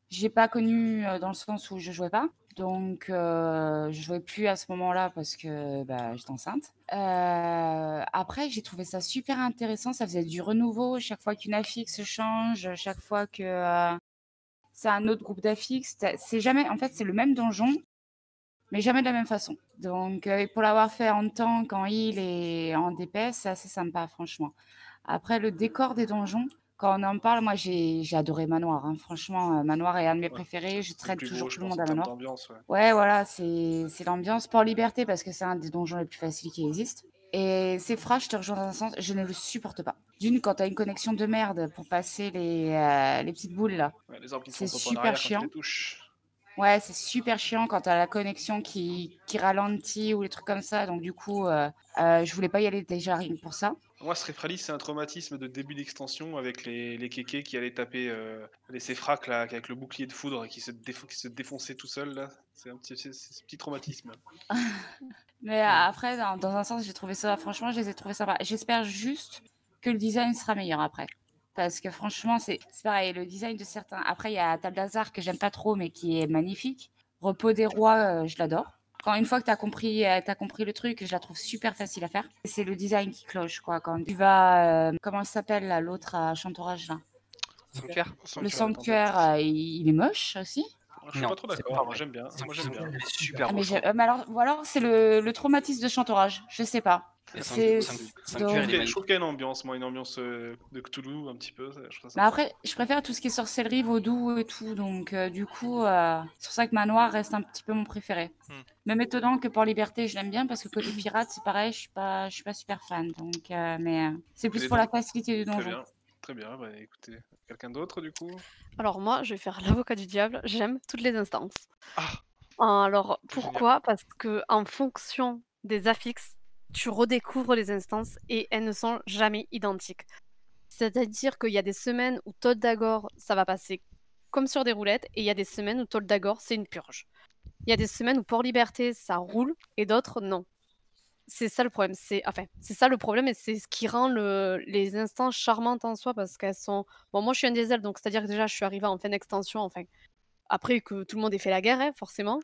j'ai pas connu euh, dans le sens où je jouais pas. Donc, euh, je jouais plus à ce moment-là parce que bah, j'étais enceinte. Euh, après, j'ai trouvé ça super intéressant. Ça faisait du renouveau chaque fois qu'une affixe change, chaque fois que euh, c'est un autre groupe d'affixes. C'est jamais, en fait, c'est le même donjon, mais jamais de la même façon. Donc, euh, pour l'avoir fait en tank, en heal et en DPS, c'est assez sympa, franchement. Après, le décor des donjons, quand on en parle, moi, j'ai adoré Manoir. hein. Franchement, euh, Manoir est un de mes Ouais. préférés. Je plus toujours tout le monde à Manoir. Ouais. Ouais, voilà, c'est c'est l'ambiance. Port Liberté, parce que c'est un des donjons les plus faciles qui existent. Et Sephra, je te rejoins dans un sens, je ne le supporte pas. D'une, quand tu as une connexion de merde pour passer les, euh, les petites boules là, Ouais, C'est super chiant. Ouais, c'est super chiant quand t'as la connexion qui, qui ralentit ou les trucs comme ça. Donc, du coup, euh, euh, je voulais pas y aller déjà rien pour ça. Moi, Strefralis, c'est un traumatisme de début d'extension avec les, les kékés qui allaient taper euh, les séfracs là, avec le bouclier de foudre qui se, qui se défonçait tout seul. C'est un petit, c'est- c'est ce petit traumatisme. Mais euh, après, dans, un sens, j'ai trouvé ça, franchement, je les ai trouvés sympas. J'espère juste que le design sera meilleur après. Parce que franchement, c'est pareil, le design de certains. Après, il y a Tablazar que j'aime pas trop, mais qui est magnifique. Repos des rois, euh, je l'adore. Quand une fois que tu as compris, euh, t'as compris le truc, je la trouve super facile à faire. C'est le design qui cloche, quoi. Quand tu vas. euh, comment s'appelle, là, l'autre à Chantorage, là? Sanctuaire Le Sanctuaire. sanctuaire, euh, il, est moche aussi? Je suis Non, pas trop d'accord. Moi, j'aime bien. Moi, j'aime bien. Super Ah, euh, mais alors, ou alors c'est le, le traumatisme de Chantorage. Je sais pas. Je trouve qu'il y a une ambiance, moi, une ambiance euh, de Cthulhu un petit peu. ça- Je ça sympa. après, je préfère tout ce qui est sorcellerie, vaudou et tout. Donc, euh, du coup, euh, c'est pour ça que Manoir reste un petit peu mon préféré. Hmm. Même étonnant que pour Liberté, je l'aime bien parce que côté pirate, c'est pareil, je suis pas, je suis pas super fan. Donc, euh, mais euh, c'est plus pour la facilité du Très donjon. bien. Très bien, bah écoutez, quelqu'un d'autre du coup? Alors moi, je vais faire l'avocat du diable, j'aime toutes les instances. Ah, Alors pourquoi? Parce que en fonction des affixes, tu redécouvres les instances et elles ne sont jamais identiques. C'est-à-dire qu'il y a des semaines où Todd Dagor, ça va passer comme sur des roulettes, et il y a des semaines où Todd Dagor, c'est une purge. Il y a des semaines où Port Liberté, ça roule, et d'autres, non. C'est ça le problème. C'est enfin, c'est ça le problème, et c'est ce qui rend le- les instances charmantes en soi, parce qu'elles sont. Bon, moi, je suis un diesel, donc c'est-à-dire que déjà, je suis arrivée en fin d'extension, enfin, après que tout le monde ait fait la guerre, hein, forcément.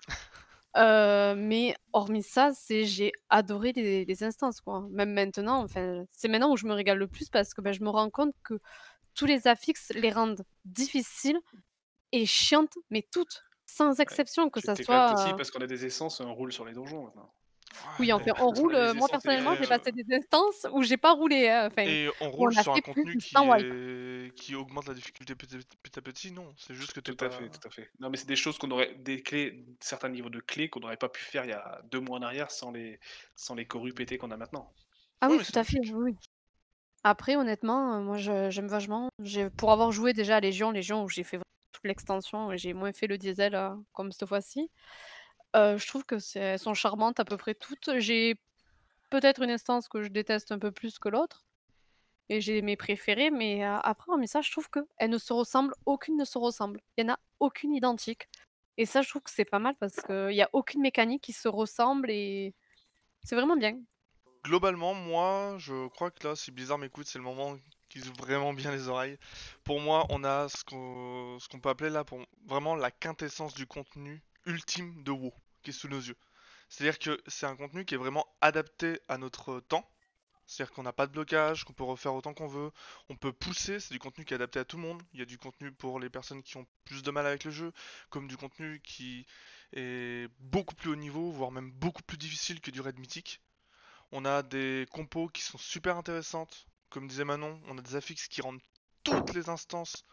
Euh, mais hormis ça, c'est j'ai adoré les, les instances, quoi. Même maintenant, enfin, c'est maintenant où je me régale le plus parce que ben, je me rends compte que tous les affixes les rendent difficiles et chiantes, mais toutes, sans exception, que Je ça soit. euh, parce qu'on a des essences, on roule sur les donjons maintenant. Oui, enfin, on roule. euh, moi, personnellement, j'ai passé des instances où j'ai pas roulé. hein, Enfin, Et on roule on a sur un contenu qui, est... qui augmente la difficulté petit à petit, non. C'est juste que Tout à fait, tout à fait. Non, mais c'est des choses qu'on aurait, des clés, certains niveaux de clés qu'on n'aurait pas pu faire il y a deux mois en arrière sans les, sans les corus pétés qu'on a maintenant. Ah Ouais, oui, tout à fait, oui. Après, honnêtement, euh, moi, j'aime vachement. Pour avoir joué déjà à Légion, Légion où j'ai fait vraiment toute l'extension et j'ai moins fait le diesel euh, comme cette fois-ci, euh, je trouve que elles sont charmantes à peu près toutes. J'ai peut-être une instance que je déteste un peu plus que l'autre et j'ai mes préférées, mais euh, après, mais ça, je trouve que elles ne se ressemblent, aucune ne se ressemble. Il n'y en a aucune identique. Et ça, je trouve que c'est pas mal parce qu'il n'y a aucune mécanique qui se ressemble et c'est vraiment bien. Globalement, moi, je crois que là, si Blizzard m'écoute, c'est le moment qu'ils ouvrent vraiment bien les oreilles. Pour moi, on a ce qu'on ce qu'on peut appeler là pour vraiment la quintessence du contenu ultime de WoW sous nos yeux. C'est-à-dire que c'est un contenu qui est vraiment adapté à notre temps. C'est-à-dire qu'on n'a pas de blocage, qu'on peut refaire autant qu'on veut, on peut pousser, c'est du contenu qui est adapté à tout le monde. Il y a du contenu pour les personnes qui ont plus de mal avec le jeu, comme du contenu qui est beaucoup plus haut niveau, voire même beaucoup plus difficile que du raid mythique. On a des compos qui sont super intéressantes. Comme disait Manon, on a des affixes qui rendent toutes les instances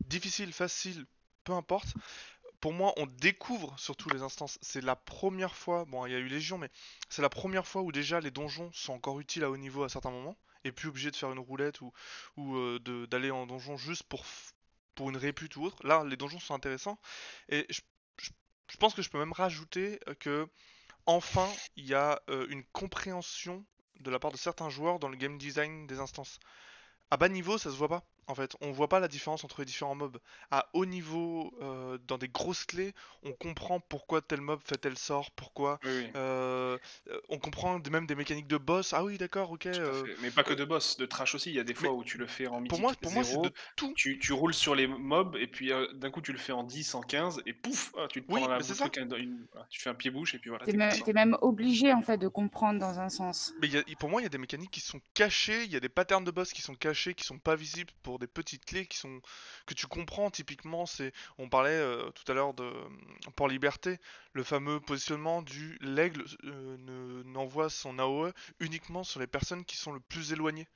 difficiles, faciles, peu importe. Pour moi, on découvre surtout les instances. C'est la première fois, bon, il y a eu Légion, mais c'est la première fois où déjà les donjons sont encore utiles à haut niveau à certains moments, et plus obligé de faire une roulette ou, euh, d'aller en donjon juste pour, une répute ou autre. Là, les donjons sont intéressants, et je, pense que je peux même rajouter que enfin, il y a euh, une compréhension de la part de certains joueurs dans le game design des instances. À bas niveau, ça se voit pas. En fait, on voit pas la différence entre les différents mobs. À haut niveau, euh, dans des grosses clés, on comprend pourquoi tel mob fait tel sort, pourquoi. Oui, oui. euh, euh, on comprend même des mécaniques de boss. Ah oui, d'accord, ok. Euh. Mais pas que de boss, de trash aussi. Il y a des fois où tu le fais en mythique pour moi, pour moi, c'est 0, de tout. tu, tu roules sur les mobs et puis euh, d'un coup tu le fais en 10, en 15 et pouf, ah, tu te Oui, prends la qu'un- une- voilà, tu fais un pied-bouche et puis voilà. T'es même, même obligé en fait de comprendre dans un sens. Mais il y a- pour moi, il y a des mécaniques qui sont cachées, il y a des patterns de boss qui sont cachés, qui sont pas visibles pour des petites clés qui sont que tu comprends. Typiquement, c'est on parlait euh, tout à l'heure de pour Liberté, le fameux positionnement du l'aigle euh, ne- n'envoie son AOE uniquement sur les personnes qui sont le plus éloignées.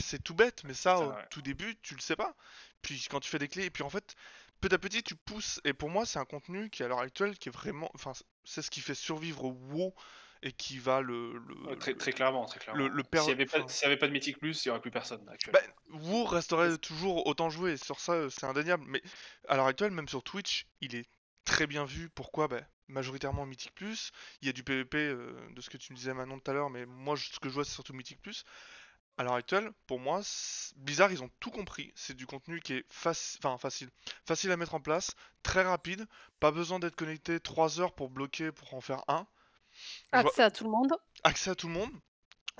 C'est tout bête, mais ça, au tout début, tu le sais pas. Puis quand tu fais des clés, et puis en fait, petit à petit, tu pousses. Et pour moi, c'est un contenu qui, à l'heure actuelle, qui est vraiment, enfin, c'est ce qui fait survivre WoW et qui va le, le- Ouais, très, le- très clairement, très clairement. le per- S'il n'y avait, pas- enfin- s'il y avait pas de Mythic Plus, il n'y aurait plus personne actuellement. Bah, WoW resterait toujours autant joué, sur ça euh, c'est indéniable. Mais à l'heure actuelle, même sur Twitch, il est très bien vu. Pourquoi? Bah, Majoritairement Mythic Plus. Il y a du PvP euh, de ce que tu me disais Manon tout à l'heure, mais moi ce que je vois c'est surtout Mythic Plus. À l'heure actuelle, pour moi, Blizzard ils ont tout compris. C'est du contenu qui est faci- enfin, facile, facile à mettre en place, très rapide. Pas besoin d'être connecté 3 heures pour bloquer pour en faire un. Accès à tout le monde. accès à tout le monde,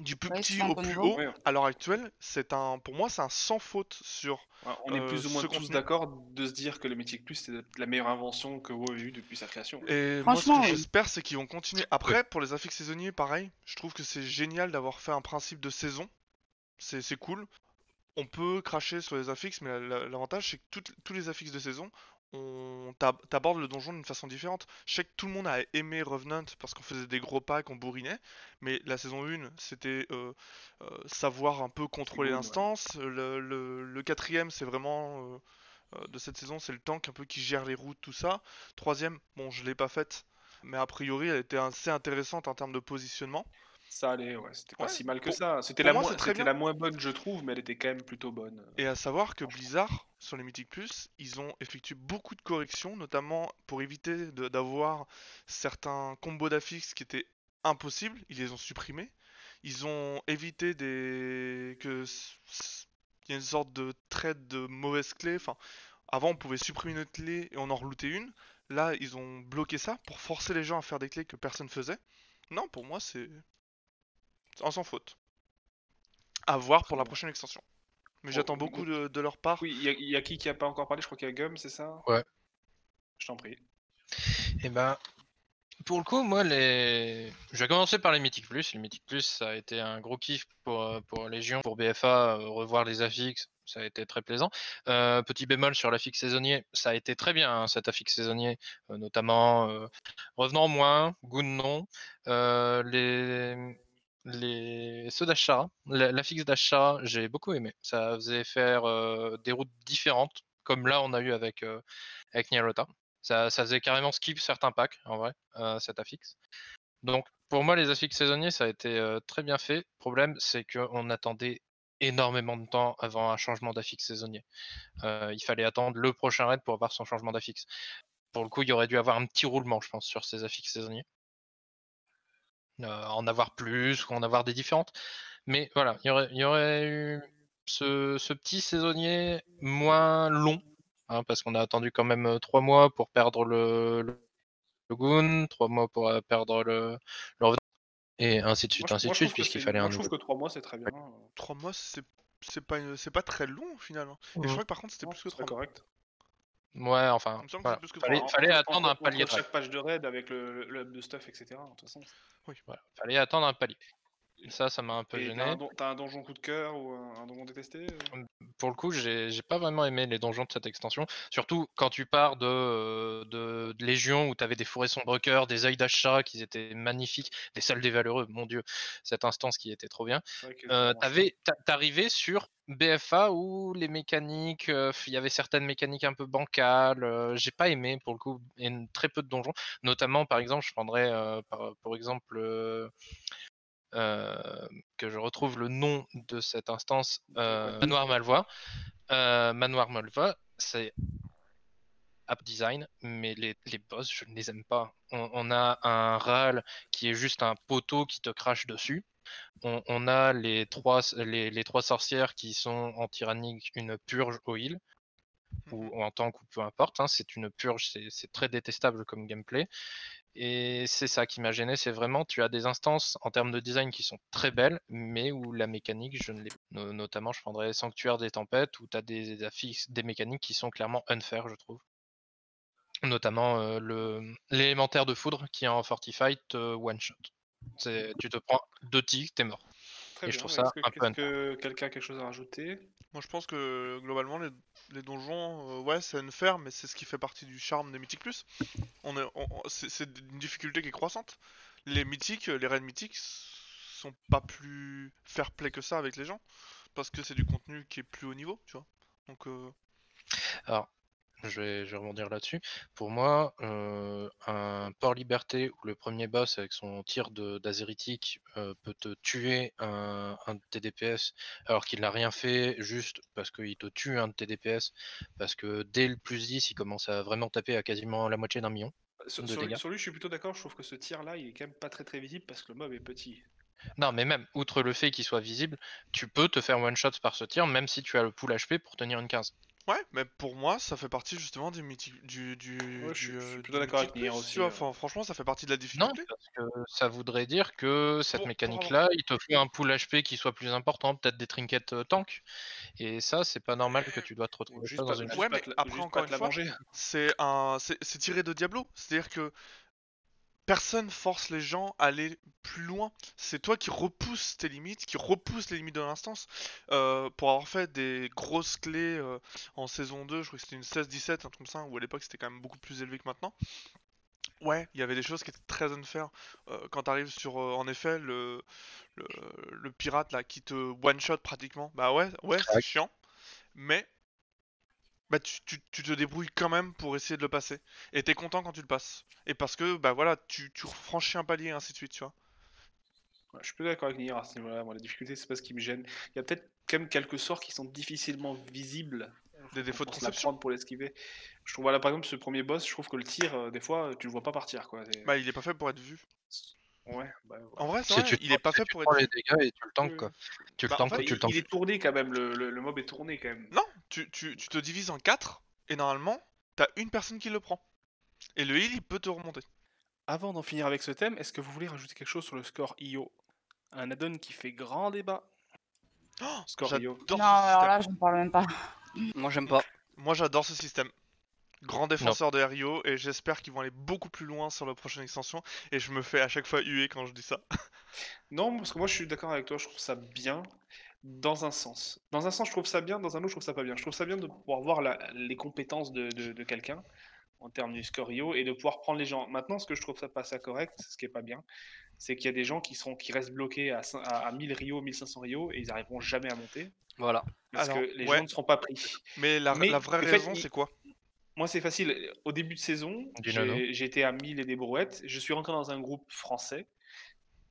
du plus Ouais, petit au plus niveau. haut. Ouais. À l'heure actuelle, c'est un, pour moi, c'est un sans faute sur. Ouais, On est euh, plus ou moins tous contenu. d'accord de se dire que le Mythic Plus c'est la meilleure invention que WoW a eue depuis sa création. Et moi, ce Franchement, que oui. j'espère, c'est qu'ils vont continuer. Après, pour les affixes saisonniers, pareil, je trouve que c'est génial d'avoir fait un principe de saison. C'est c'est cool. On peut cracher sur les affixes, mais la- la- l'avantage, c'est que toutes- tous les affixes de saison, on t'ab- t'abordes le donjon d'une façon différente. Je sais que tout le monde a aimé Revenant parce qu'on faisait des gros packs, on bourrinait, mais la saison 1, c'était euh, euh, savoir un peu contrôler ouais. l'instance. Le, le- le quatrième, c'est vraiment euh, de cette saison, c'est le tank un peu qui gère les routes, tout ça. Troisième, bon, je l'ai pas faite, mais a priori, elle était assez intéressante en termes de positionnement. Ça allait, ouais, c'était pas Ouais, si mal que pour- ça. C'était pour la, moi, moins- c'est très c'était bien. la moins bonne, je trouve, mais elle était quand même plutôt bonne. Et à savoir que Blizzard, sur les Mythic Plus, ils ont effectué beaucoup de corrections, notamment pour éviter de- d'avoir certains combos d'affixes qui étaient impossibles, ils les ont supprimés. Ils ont évité des... que s- s- il y ait une sorte de trade de mauvaise clé. Enfin, avant on pouvait supprimer une clé et on en reloutait une. Là, ils ont bloqué ça pour forcer les gens à faire des clés que personne faisait. Non, pour moi, c'est... En sans faute. À voir pour la prochaine extension. Mais Oh, j'attends oui, beaucoup de, de leur part. Oui, il y, a- il y a qui qui a pas encore parlé? Je crois qu'il y a Gum, c'est ça? Ouais. Je t'en prie. Et ben, pour le coup, moi, les... je vais commencer par les Mythic Plus. Les Mythic Plus, ça a été un gros kiff pour, euh, pour Légion, pour BFA, euh, revoir les affixes, ça a été très plaisant. Euh, petit bémol sur l'affixe saisonnier, ça a été très bien hein, cet affixe saisonnier, euh, notamment euh, revenant moins, goût de non. Euh, les les ceux d'Ashara, la- l'affixe d'Ashara, j'ai beaucoup aimé. Ça faisait faire euh, des routes différentes, comme là on a eu avec euh, avec. Ça, ça faisait carrément skip certains packs, en vrai, euh, cet affixe. Donc, pour moi, les affixes saisonniers, ça a été euh, très bien fait. Le problème, c'est qu'on attendait énormément de temps avant un changement d'affixe saisonnier. Euh, il fallait attendre le prochain raid pour avoir son changement d'affixe. Pour le coup, il y aurait dû avoir un petit roulement, je pense, sur ces affixes saisonniers. Euh, en avoir plus ou en avoir des différentes. Mais voilà, il y aurait, il y aurait eu ce, ce petit saisonnier moins long, hein, parce qu'on a attendu quand même euh, trois mois pour perdre le, le, le Goon, trois mois pour euh, perdre le, le Revenant, et ainsi de suite, Moi, ainsi moi, de suite, puisqu'il c'est- fallait moi, un je trouve nouveau. que 3 mois c'est très bien. 3 mois, c'est c'est pas, une- pas très long au final. hein. Et je crois que par contre, c'était plus que c'est très 3 mois. correct. Ouais, enfin, Il me semble que voilà. c'est plus que fallait, fallait attendre un palier de chaque page de raid avec le, le hub de stuff, etc. De toute façon. Voilà, fallait attendre un palier. Ça, ça m'a un peu Et gêné. t'as un, un donjon coup de cœur ou un, un donjon détesté euh? Pour le coup, j'ai j'ai pas vraiment aimé les donjons de cette extension. Surtout quand tu pars de, euh, de, de Légion où tu avais des forêts sombre cœur, des œils d'achat qui étaient magnifiques, des salles des valeureux, mon dieu, cette instance qui était trop bien. Euh, t'avais- T'arrivais sur BFA où les mécaniques, euh, il y avait certaines mécaniques un peu bancales. euh, j'ai pas aimé pour le coup, et très peu de donjons. Notamment, par exemple, je prendrais par, pour exemple. Euh, que je retrouve le nom de cette instance, euh, Manoir Malvois. Euh, Manoir Malvois, c'est app design, mais les, les boss, je ne les aime pas. On, on a un Ral qui est juste un poteau qui te crache dessus. On, on a les trois, les, les trois sorcières qui sont en tyrannique une purge au heal, ou, ou en tank, ou peu importe. hein, c'est une purge, c'est très détestable comme gameplay. Et c'est ça qui m'a gêné, c'est vraiment, tu as des instances en termes de design qui sont très belles, mais où la mécanique, je ne l'ai no- Notamment, je prendrais Sanctuaire des Tempêtes, où tu as des affixes, des mécaniques qui sont clairement unfair, je trouve. Notamment euh, le l'élémentaire de foudre qui est en Fortified te one-shot. Tu te prends deux tics, t'es mort. Très et je trouve Est-ce ça que- un peu Est-ce que quelqu'un a quelque chose à rajouter? Moi, je pense que globalement, les, les donjons, euh, ouais, c'est unfair, mais c'est ce qui fait partie du charme des Mythiques Plus. On est, on- on- c'est c'est une difficulté qui est croissante. Les mythiques, les raids mythiques sont pas plus fair play que ça avec les gens, parce que c'est du contenu qui est plus haut niveau, tu vois. Donc, euh, Alors, je vais, je vais rebondir là-dessus. Pour moi, euh, un port liberté où le premier boss avec son tir d'azéritique euh, peut te tuer un, un de tes DPS alors qu'il n'a rien fait juste parce qu'il te tue un de tes DPS parce que dès le plus 10 il commence à vraiment taper à quasiment la moitié d'un million. sur, de sur- dégâts. sur lui, je suis plutôt d'accord. Je trouve que ce tir-là, il est quand même pas très très visible parce que le mob est petit. Non mais même, outre le fait qu'il soit visible, tu peux te faire one shot par ce tir même si tu as le full HP pour tenir une 15. Ouais, mais pour moi, ça fait partie justement du mythique, du, du, Ouais, je suis- du, je suis euh, plutôt d'accord avec Nier Plus, aussi, tu vois. Enfin, franchement, ça fait partie de la Non, difficulté. parce que ça voudrait dire que cette Pour- pour mécanique-là, il te faut un pool HP qui soit plus important, peut-être des trinkets euh, tank. Et ça, c'est pas normal que tu dois te retrouver Juste pas, dans une. juste Ouais, mais après, encore une fois, manger. c'est un c'est c'est tiré de Diablo c'est-à-dire que personne force les gens à aller plus loin. C'est toi qui repousses tes limites qui repousses les limites de l'instance. Euh, pour avoir fait des grosses clés euh, en saison 2 je crois que c'était une 16-17 un truc comme ça où à l'époque c'était quand même beaucoup plus élevé que maintenant. Ouais il y avait des choses qui étaient très unfair Euh, quand t'arrives sur euh, en effet le, le le pirate là qui te one shot pratiquement bah ouais ouais c'est chiant. Mais bah tu, tu, tu te débrouilles quand même pour essayer de le passer. Et t'es content quand tu le passes. Et parce que, bah voilà, tu, tu franchis un palier, ainsi de suite, tu vois. Ouais, je suis plus d'accord avec Nier à ce niveau-là. La difficulté, c'est pas ce qui me gêne. Il y a peut-être quand même quelques sorts qui sont difficilement visibles. Des défauts de conception. prendre pour l'esquiver. Je trouve, voilà, par exemple, ce premier boss, je trouve que le tir, euh, des fois, tu le vois pas partir, quoi. Bah, il est pas fait pour être vu. Ouais, bah, ouais. En vrai, c'est Si vrai, tu il est pas fait tu pour prends être les vu. dégâts et tu le quoi. Tu le Bah, en fait, tu il, le tanks. il est tourné quand même, le, le- le mob est tourné quand même. Non, tu, tu, tu te divises en 4 et normalement, t'as une personne qui le prend. Et le heal, il peut te remonter. Avant d'en finir avec ce thème, est-ce que vous voulez rajouter quelque chose sur le score IO Un add-on qui fait grand débat. Oh, Score IO. Non, alors là, je ne parle même pas. Moi, j'aime pas. Moi, j'adore ce système. Grand défenseur de Rio et j'espère qu'ils vont aller beaucoup plus loin sur la prochaine extension. Et je me fais à chaque fois huer quand je dis ça. Non, parce que moi je suis d'accord avec toi, je trouve ça bien dans un sens. Dans un sens, je trouve ça bien, dans un autre, je trouve ça pas bien. Je trouve ça bien de pouvoir voir la- les compétences de, de- de quelqu'un en termes du score IO et de pouvoir prendre les gens. Maintenant, ce que je trouve ça pas ça correct, ce qui est pas bien, c'est qu'il y a des gens qui, sont, qui restent bloqués à, à, à 1000 Rio, 1500 Rio et ils n'arriveront jamais à monter Voilà. parce Alors, que les ouais. gens ne seront pas pris. Mais la, Mais, la vraie fait, raison, c'est quoi? Moi, c'est facile. Au début de saison, j'étais à 1000 et des brouettes. Je suis rentré dans un groupe français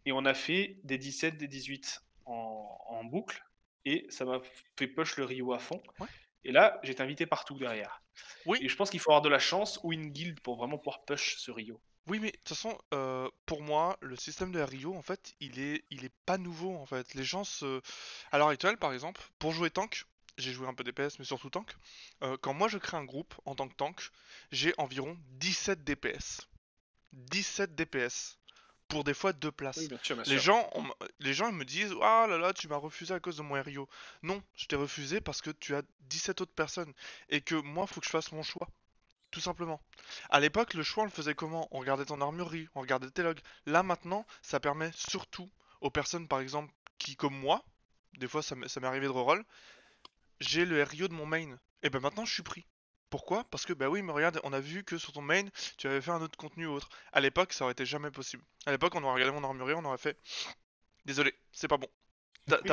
et on a fait des 17, des 18 en, en boucle et ça m'a fait push le Rio à fond. Ouais. Et là, j'étais invité partout derrière. Oui. Et je pense qu'il faut avoir de la chance ou une guilde pour vraiment pouvoir push ce Rio. Oui, mais de toute façon, euh, pour moi, le système de Rio, en fait, il est, il est pas nouveau, en fait. Les gens se... À l'heure actuelle, par exemple, pour jouer tank, j'ai joué un peu DPS, mais surtout tank, euh, quand moi je crée un groupe en tant que tank, j'ai environ 17 DPS. 17 DPS. Pour des fois deux places. bien sûr, bien Les gens, on les gens ils me disent Ah là là, tu m'as refusé à cause de mon Rio. Non, je t'ai refusé parce que tu as 17 autres personnes et que moi, faut que je fasse mon choix. Tout simplement. À l'époque, le choix, on le faisait comment? On regardait ton armurerie, on regardait tes logs. Là, maintenant, ça permet surtout aux personnes, par exemple, qui, comme moi, des fois ça m'est arrivé de reroll, j'ai le Rio de mon main. Et ben maintenant, je suis pris. Pourquoi? Parce que, bah oui, mais regarde, on a vu que sur ton main, tu avais fait un autre contenu ou autre. À l'époque, ça aurait été jamais possible. À l'époque, on aurait regardé mon armurerie, on aurait fait Désolé, c'est pas bon. T'as Oui,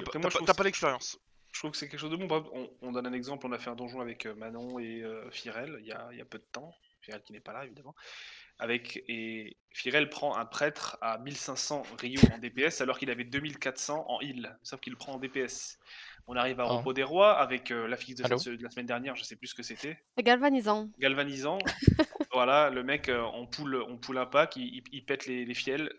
pas- l'expérience. Je trouve que c'est quelque chose de bon. On donne un exemple, on a fait un donjon avec euh, Manon et euh, Firel il y, a, il y a peu de temps. Firel qui n'est pas là, évidemment. Avec, et Firel prend un prêtre à 1500 Rio en DPS alors qu'il avait 2400 en heal, sauf qu'il le prend en DPS. On arrive à Ah. Repos des Rois avec euh, la fixe de, Allô cette- de la semaine dernière, je sais plus ce que c'était. Galvanisant. Galvanisant. voilà, le mec, euh, on poule, on poule un pack, il, il- il pète les, les fiels.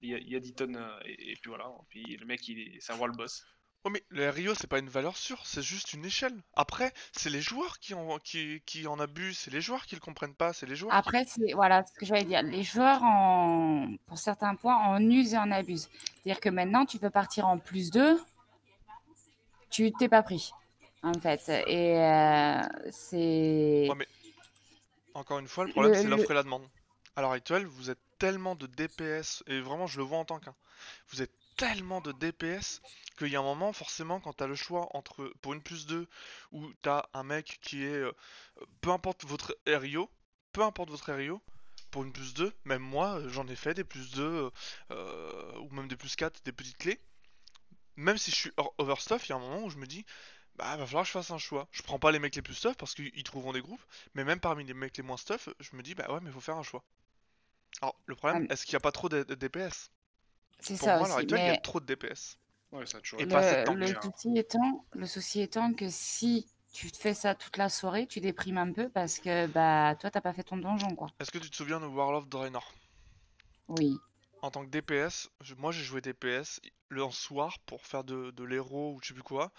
Il y, a, il y a 10 tonnes, euh, et, et puis voilà. Puis le mec, il est- c'est un world boss. Oh mais le Rio c'est pas une valeur sûre, c'est juste une échelle. Après, c'est les joueurs qui en, qui, qui en abusent, c'est les joueurs qui le comprennent pas, c'est les joueurs qui- Après, c'est voilà ce que j'allais dire. Les joueurs, en, pour certains points, en usent et en abusent. C'est-à-dire que maintenant, tu peux partir en plus 2, tu t'es pas pris, en fait. Et euh, c'est. Ouais, mais encore une fois, le problème c'est l'offre le- et la demande. À l'heure actuelle, vous êtes tellement de DPS, et vraiment je le vois en tant qu'un, vous êtes tellement de DPS qu'il y a un moment, forcément, quand t'as le choix entre, pour une plus 2, où t'as un mec qui est, euh, peu importe votre Rio, peu importe votre Rio, pour une plus 2, même moi, euh, j'en ai fait des plus 2, euh, ou même des plus 4, des petites clés. Même si je suis overstuff, il y a un moment où je me dis, bah va falloir que je fasse un choix. Je prends pas les mecs les plus stuff parce qu'ils trouveront des groupes, mais même parmi les mecs les moins stuff, je me dis, bah ouais, mais faut faire un choix. Alors, le problème, Ah, est-ce qu'il n'y a pas trop de, de DPS C'est Pour ça moi, à l'heure aussi. actuelle, il y a Mais trop de DPS. Ouais, ça a toujours Et pas le, temps, le déjà. souci étant, le souci étant que si tu te fais ça toute la soirée, tu déprimes un peu parce que bah toi, t'as pas fait ton donjon, quoi. Est-ce que tu te souviens de Warlord Draenor? Oui. En tant que DPS, je- moi j'ai joué DPS le en soir pour faire de, de l'héros ou je sais plus quoi.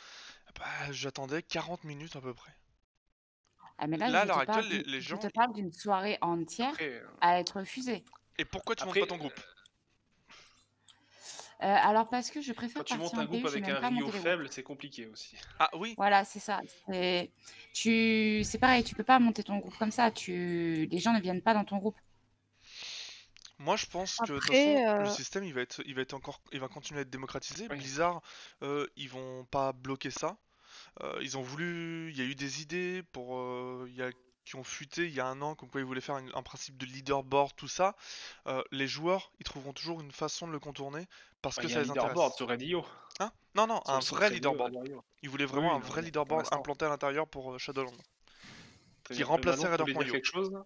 Bah, j'attendais 40 minutes à peu près. Ah, mais là, Là, à je l'heure te parle actuelle, les- les je gens, te parle d'une soirée entière Après, euh, à être refusée. Et pourquoi tu montes pas ton groupe? Euh, alors parce que je préfère quand tu montes un groupe avec un Rio faible, c'est compliqué aussi. Ah oui, Voilà, c'est ça. C'est tu, c'est pareil, tu peux pas monter ton groupe comme ça. Tu, les gens ne viennent pas dans ton groupe. Moi, je pense que de toute le euh, système, il va être, il va être encore, il va continuer à être démocratisé. Oui. Blizzard, euh, ils vont pas bloquer ça. Euh, ils ont voulu, il y a eu des idées pour, euh, il y a, qui ont fuité il y a un an, comme quoi ils voulaient faire un principe de leaderboard, tout ça. Euh, les joueurs, ils trouveront toujours une façon de le contourner parce Ouais, que il y a ça un les leaderboard intéresse. sur. Hein? Non, non, un Sur- vrai Radio, leaderboard. Ils voulaient vraiment oui, un non, vrai leaderboard implanté à l'intérieur pour euh, Shadowlands. Très Qui. Euh, remplaçait quelque chose? Là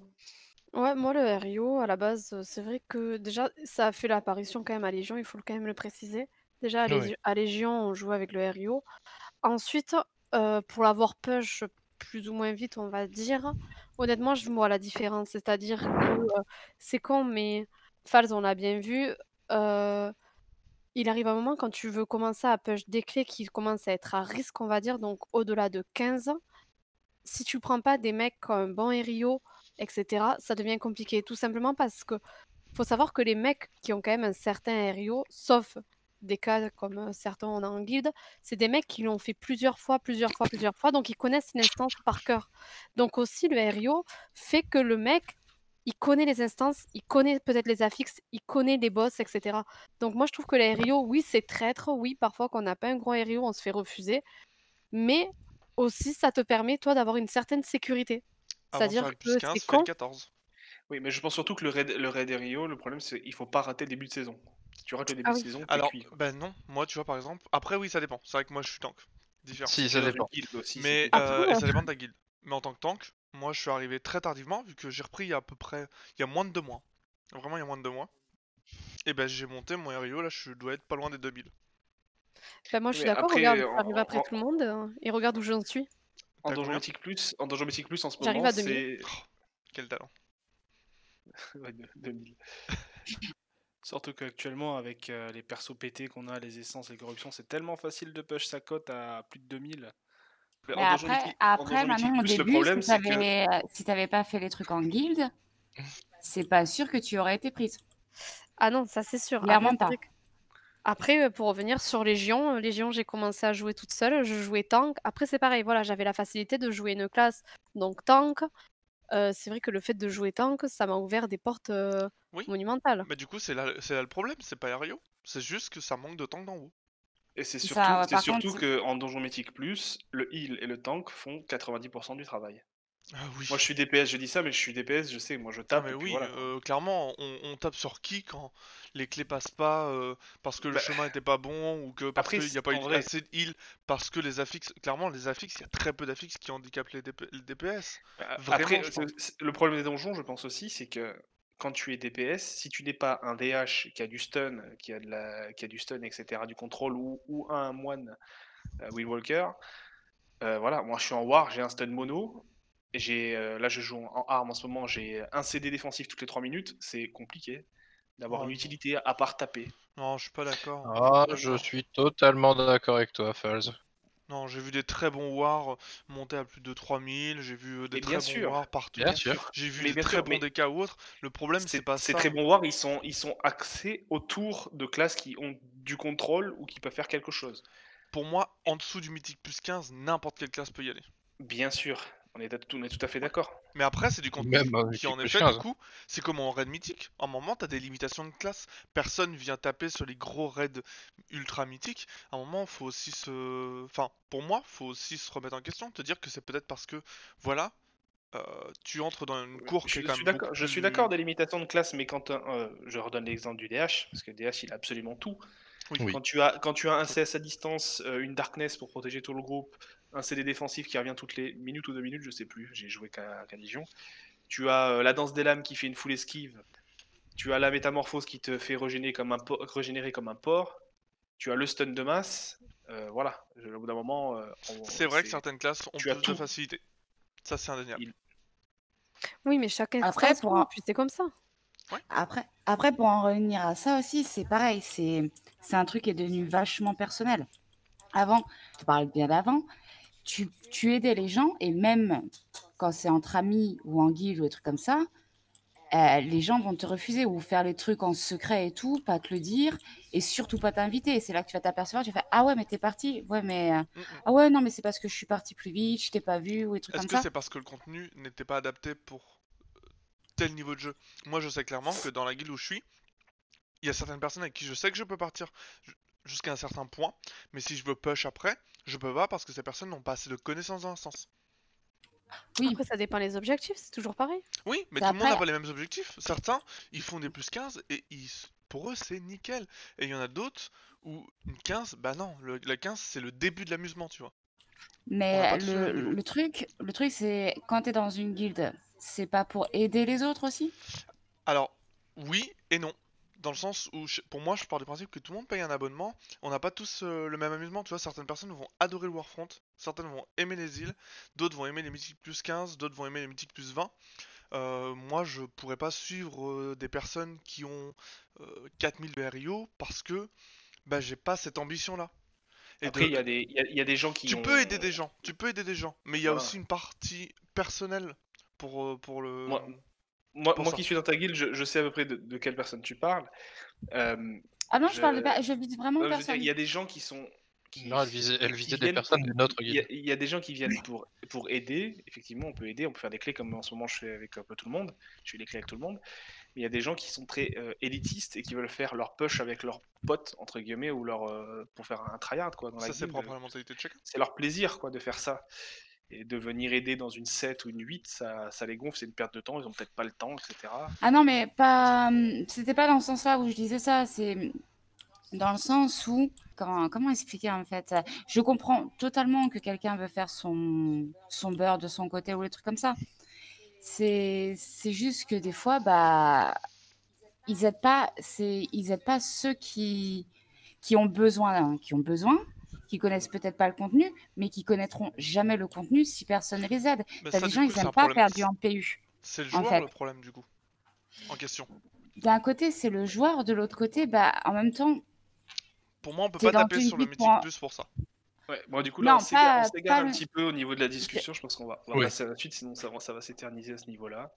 Ouais, moi le RIO à la base, heu, c'est vrai que déjà ça a fait l'apparition quand même à Légion, il faut quand même le préciser. Déjà à Oui. À Légion, on jouait avec le RIO. Ensuite, pour l'avoir push plus ou moins vite, on va dire, honnêtement, je vois la différence. C'est-à-dire que, heu, c'est con, mais Falz, on l'a bien vu, heu, il arrive un moment quand tu veux commencer à push des clés qui commencent à être à risque, on va dire, donc au-delà de 15 si tu prends pas des mecs comme bon Rio, et cetera, ça devient compliqué. Tout simplement parce que faut savoir que les mecs qui ont quand même un certain RIO, sauf des cas comme certains on a en guilde, c'est des mecs qui l'ont fait plusieurs fois, plusieurs fois, plusieurs fois, donc ils connaissent une instance par cœur. Donc aussi le RIO fait que le mec, il connaît les instances, il connaît peut-être les affixes, il connaît les boss, etc. Donc moi je trouve que les RIO, oui c'est traître, oui parfois quand on n'a pas un gros RIO on se fait refuser, mais aussi ça te permet toi d'avoir une certaine sécurité. C'est-à-dire le que 15, c'est le con, 14. Oui, mais je pense surtout que le raid, le raid et Rio, le problème c'est qu'il faut pas rater le début de saison. Si tu rates le début Ah de oui. saison, t'es Alors, cuit. Quoi. ben non, moi tu vois par exemple, après oui ça dépend, c'est vrai que moi je suis tank, différent. Si, ça dépend. guilde aussi, c'est Mais compliqué. euh, et ça dépend de ta guilde. Mais en tant que tank, moi je suis arrivé très tardivement vu que j'ai repris il y a à peu près, il y a moins de deux mois. Vraiment il y a moins de deux mois. Et ben j'ai monté mon RIO, là je dois être pas loin des 2000. bah, moi je suis Mais d'accord, après, regarde, en- j'arrive après en- tout le monde euh, et regarde où j'en suis. En T'as Donjon combien Mythique Plus, en Donjon Mythique Plus en ce J'arrive moment, à 2000. c'est Quel talent. ouais, de- 2000. Surtout qu'actuellement, avec euh, les persos pétés qu'on a, les essences, les corruptions, c'est tellement facile de push sa cote à plus de 2000. Mais Mais en Donjon après, en maintenant, au le début, problème, si c'est que t'avais euh, si pas fait les trucs en guilde, c'est pas sûr que tu aurais été prise. Ah non, ça c'est sûr. Après, Clairement pas. Après, euh, pour revenir sur Légion, Légion, j'ai commencé à jouer toute seule, je jouais tank. Après, c'est pareil, voilà, j'avais la facilité de jouer une classe, donc tank. Euh, c'est vrai que le fait de jouer tank, ça m'a ouvert des portes euh, Oui. monumentales. Mais du coup c'est là, c'est là le problème, c'est pas RIO. C'est juste que ça manque de tank d'en haut. Et c'est Ça, surtout, ouais, c'est par surtout contre- que en Donjon Mythique Plus, le heal et le tank font 90% du travail. Ah oui. Moi je suis DPS, je dis ça, mais je suis DPS, je sais, moi je Ah tape. mais oui, voilà, euh, clairement, on, on tape sur qui quand les clés passent pas euh, parce que le Bah, chemin était pas bon ou que parce qu'il n'y a pas eu vrai- assez de heal parce que les affixes, clairement les affixes, il y a très peu d'affixes qui handicapent les, DP les DPS. Vraiment, Après, le problème des donjons, je pense aussi, c'est que quand tu es DPS, si tu n'es pas un DH qui a du stun, qui a, de la, qui a du stun, etc., du contrôle, ou, ou un moine euh, Will Walker, euh, voilà, moi je suis en War, j'ai un stun mono, j'ai, euh, là je joue en arme en ce moment, j'ai un CD défensif toutes les 3 minutes, c'est compliqué d'avoir Oh une utilité à part taper. Non, je suis pas d'accord. Ah, Je suis d'accord. totalement d'accord avec toi, Falz. Non, j'ai vu des très bons wars monter à plus de 3000, j'ai vu euh, des très bien bons sûr. wars partout. Bien sûr. J'ai vu Mais des très sûr, bons DK ou autres. Le problème, c'est Ces, pas ces ça. très bons War, ils sont, ils sont axés autour de classes qui ont du contrôle ou qui peuvent faire quelque chose. Pour moi, en dessous du mythique plus 15, n'importe quelle classe peut y aller. Bien sûr, on est, tout- on est tout à fait d'accord. Mais après, c'est du contenu Même qui, en effet, 15. du coup, c'est comme en raid mythique. À un moment, t'as des limitations de classe. Personne vient taper sur les gros raids ultra mythiques. À un moment, faut aussi se. Enfin, pour moi, faut aussi se remettre en question. Te dire que c'est peut-être parce que, voilà, euh, tu entres dans une cour qui Je, est je quand suis même je suis d'accord des limitations de classe, mais quand euh, je redonne l'exemple du DH, parce que DH il a absolument tout. Oui. Oui. Quand tu as quand tu as un CS à distance, euh, une darkness pour protéger tout le groupe, un CD défensif qui revient toutes les minutes ou deux minutes, je sais plus, j'ai joué qu'à qu'à Légion. Tu as euh, la danse des lames qui fait une full esquive. Tu as la métamorphose qui te fait régénérer comme un por- régénérer comme un porc. Tu as le stun de masse. Euh, voilà, au bout d'un moment. euh, C'est vrai que certaines classes ont tu as plus de facilité. Ça, c'est indéniable. Il- Oui, mais chacun Après, pour un- c'est comme ça. Après, après, pour en revenir à ça aussi, c'est pareil. C'est c'est un truc qui est devenu vachement personnel. Avant, je parle bien d'avant, tu, tu aidais les gens et même quand c'est entre amis ou en guilde ou des trucs comme ça, euh, les gens vont te refuser ou faire les trucs en secret et tout, pas te le dire et surtout pas t'inviter. C'est là que tu vas t'apercevoir, tu vas faire Ah ouais, mais t'es parti. Ouais, mais euh, Mm, mm. ah ouais, non, mais c'est parce que je suis parti plus vite, je t'ai pas vu ou des trucs Est-ce comme que ça. c'est parce que le contenu n'était pas adapté pour euh, tel niveau de jeu? Moi, je sais clairement que dans la guilde où je suis, il y a certaines personnes avec qui je sais que je peux partir jusqu'à un certain point, mais si je veux push après, je peux pas parce que ces personnes n'ont pas assez de connaissances dans l'instance. Oui, Après, ça dépend les objectifs, c'est toujours pareil. Oui, mais tout le monde n'a pas les mêmes objectifs. Certains, ils font des plus 15 et ils, pour eux, c'est nickel. Et il y en a d'autres où une 15, bah non, le, la 15, c'est le début de l'amusement, tu vois. Mais le, truc, le truc c'est quand tu es dans une guilde, c'est pas pour aider les autres aussi? Alors, oui et non. Dans le sens où, je- pour moi, je pars du principe que tout le monde paye un abonnement. On n'a pas tous euh, le même amusement. Tu vois, certaines personnes vont adorer le Warfront, certaines vont aimer les îles, d'autres vont aimer les mythiques plus 15, d'autres vont aimer les mythiques plus 20. Euh, moi, je pourrais pas suivre euh, des personnes qui ont euh, 4000 de RIO parce que bah, j'ai pas cette ambition-là. Et Après, de- il y, a y a- il y a des gens qui. tu ont- peux aider des gens, tu peux aider des gens, mais il y a Voilà. aussi une partie personnelle pour, pour le. Moi- Moi, moi qui suis dans ta guilde, je, je sais à peu près de, de quelle personne tu parles. Euh, Ah non, je, Je- parle pas, je vise vraiment dire, personne. il y a des gens qui sont. qui- Non, elle visait, elle qui visait des personnes pour- de notre Il y, a, y des gens qui viennent pour, pour aider, effectivement, on peut aider, on peut faire des clés comme en ce moment je fais avec un peu tout le monde, je fais des clés avec tout le monde, mais il y a des gens qui sont très euh, élitistes et qui veulent faire leur push avec leurs potes, entre guillemets, ou leur, euh, pour faire un tryhard quoi, dans Ça, c'est guilde. propre à la mentalité de chacun. C'est leur plaisir quoi, de faire ça. Et de venir aider dans une 7 ou une 8, ça, les gonfle, c'est une perte de temps, ils ont peut-être pas le temps, etc. Ah non, mais pas. hum, C'était pas dans ce sens-là où je disais ça. C'est dans le sens où. Comment, expliquer en fait Je comprends totalement que quelqu'un veut faire son, son beurre de son côté ou des trucs comme ça. C'est juste que des fois, bah. Ils aident pas, pas ceux qui, qui ont besoin, qui ont besoin, qui connaissent peut-être pas le contenu, mais qui connaîtront jamais le contenu si personne ne les aide. Mais T'as des gens, coup, ils c'est un aiment pas faire du en PU. C'est le en joueur fait. le problème du coup. En question. D'un côté, c'est le joueur, de l'autre côté, bah, en même temps, Pour moi, on peut pas taper sur le Mythic pour- Plus pour ça. Ouais, bon, du coup, là, Non, on s'égare un le- petit peu au niveau de la discussion. Je pense qu'on va, on va Oui. passer à la suite, sinon ça, va- ça va s'éterniser à ce niveau-là.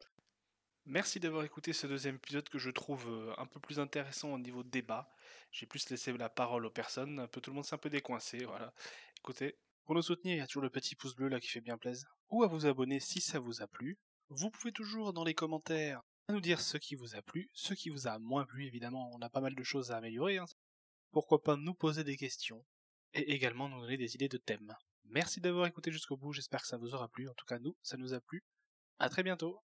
Merci d'avoir écouté ce deuxième épisode que je trouve euh, un peu plus intéressant au niveau de débat. J'ai plus laissé la parole aux personnes. Un peu tout le monde s'est un peu décoincé. Voilà. Écoutez, pour nous soutenir, il y a toujours le petit pouce bleu là qui fait bien plaisir. Ou à vous abonner si ça vous a plu. Vous pouvez toujours dans les commentaires nous dire ce qui vous a plu, ce qui vous a moins plu. Évidemment, on a pas mal de choses à améliorer. hein. Pourquoi pas nous poser des questions et également nous donner des idées de thèmes. Merci d'avoir écouté jusqu'au bout, j'espère que ça vous aura plu. En tout cas, nous, ça nous a plu. À très bientôt.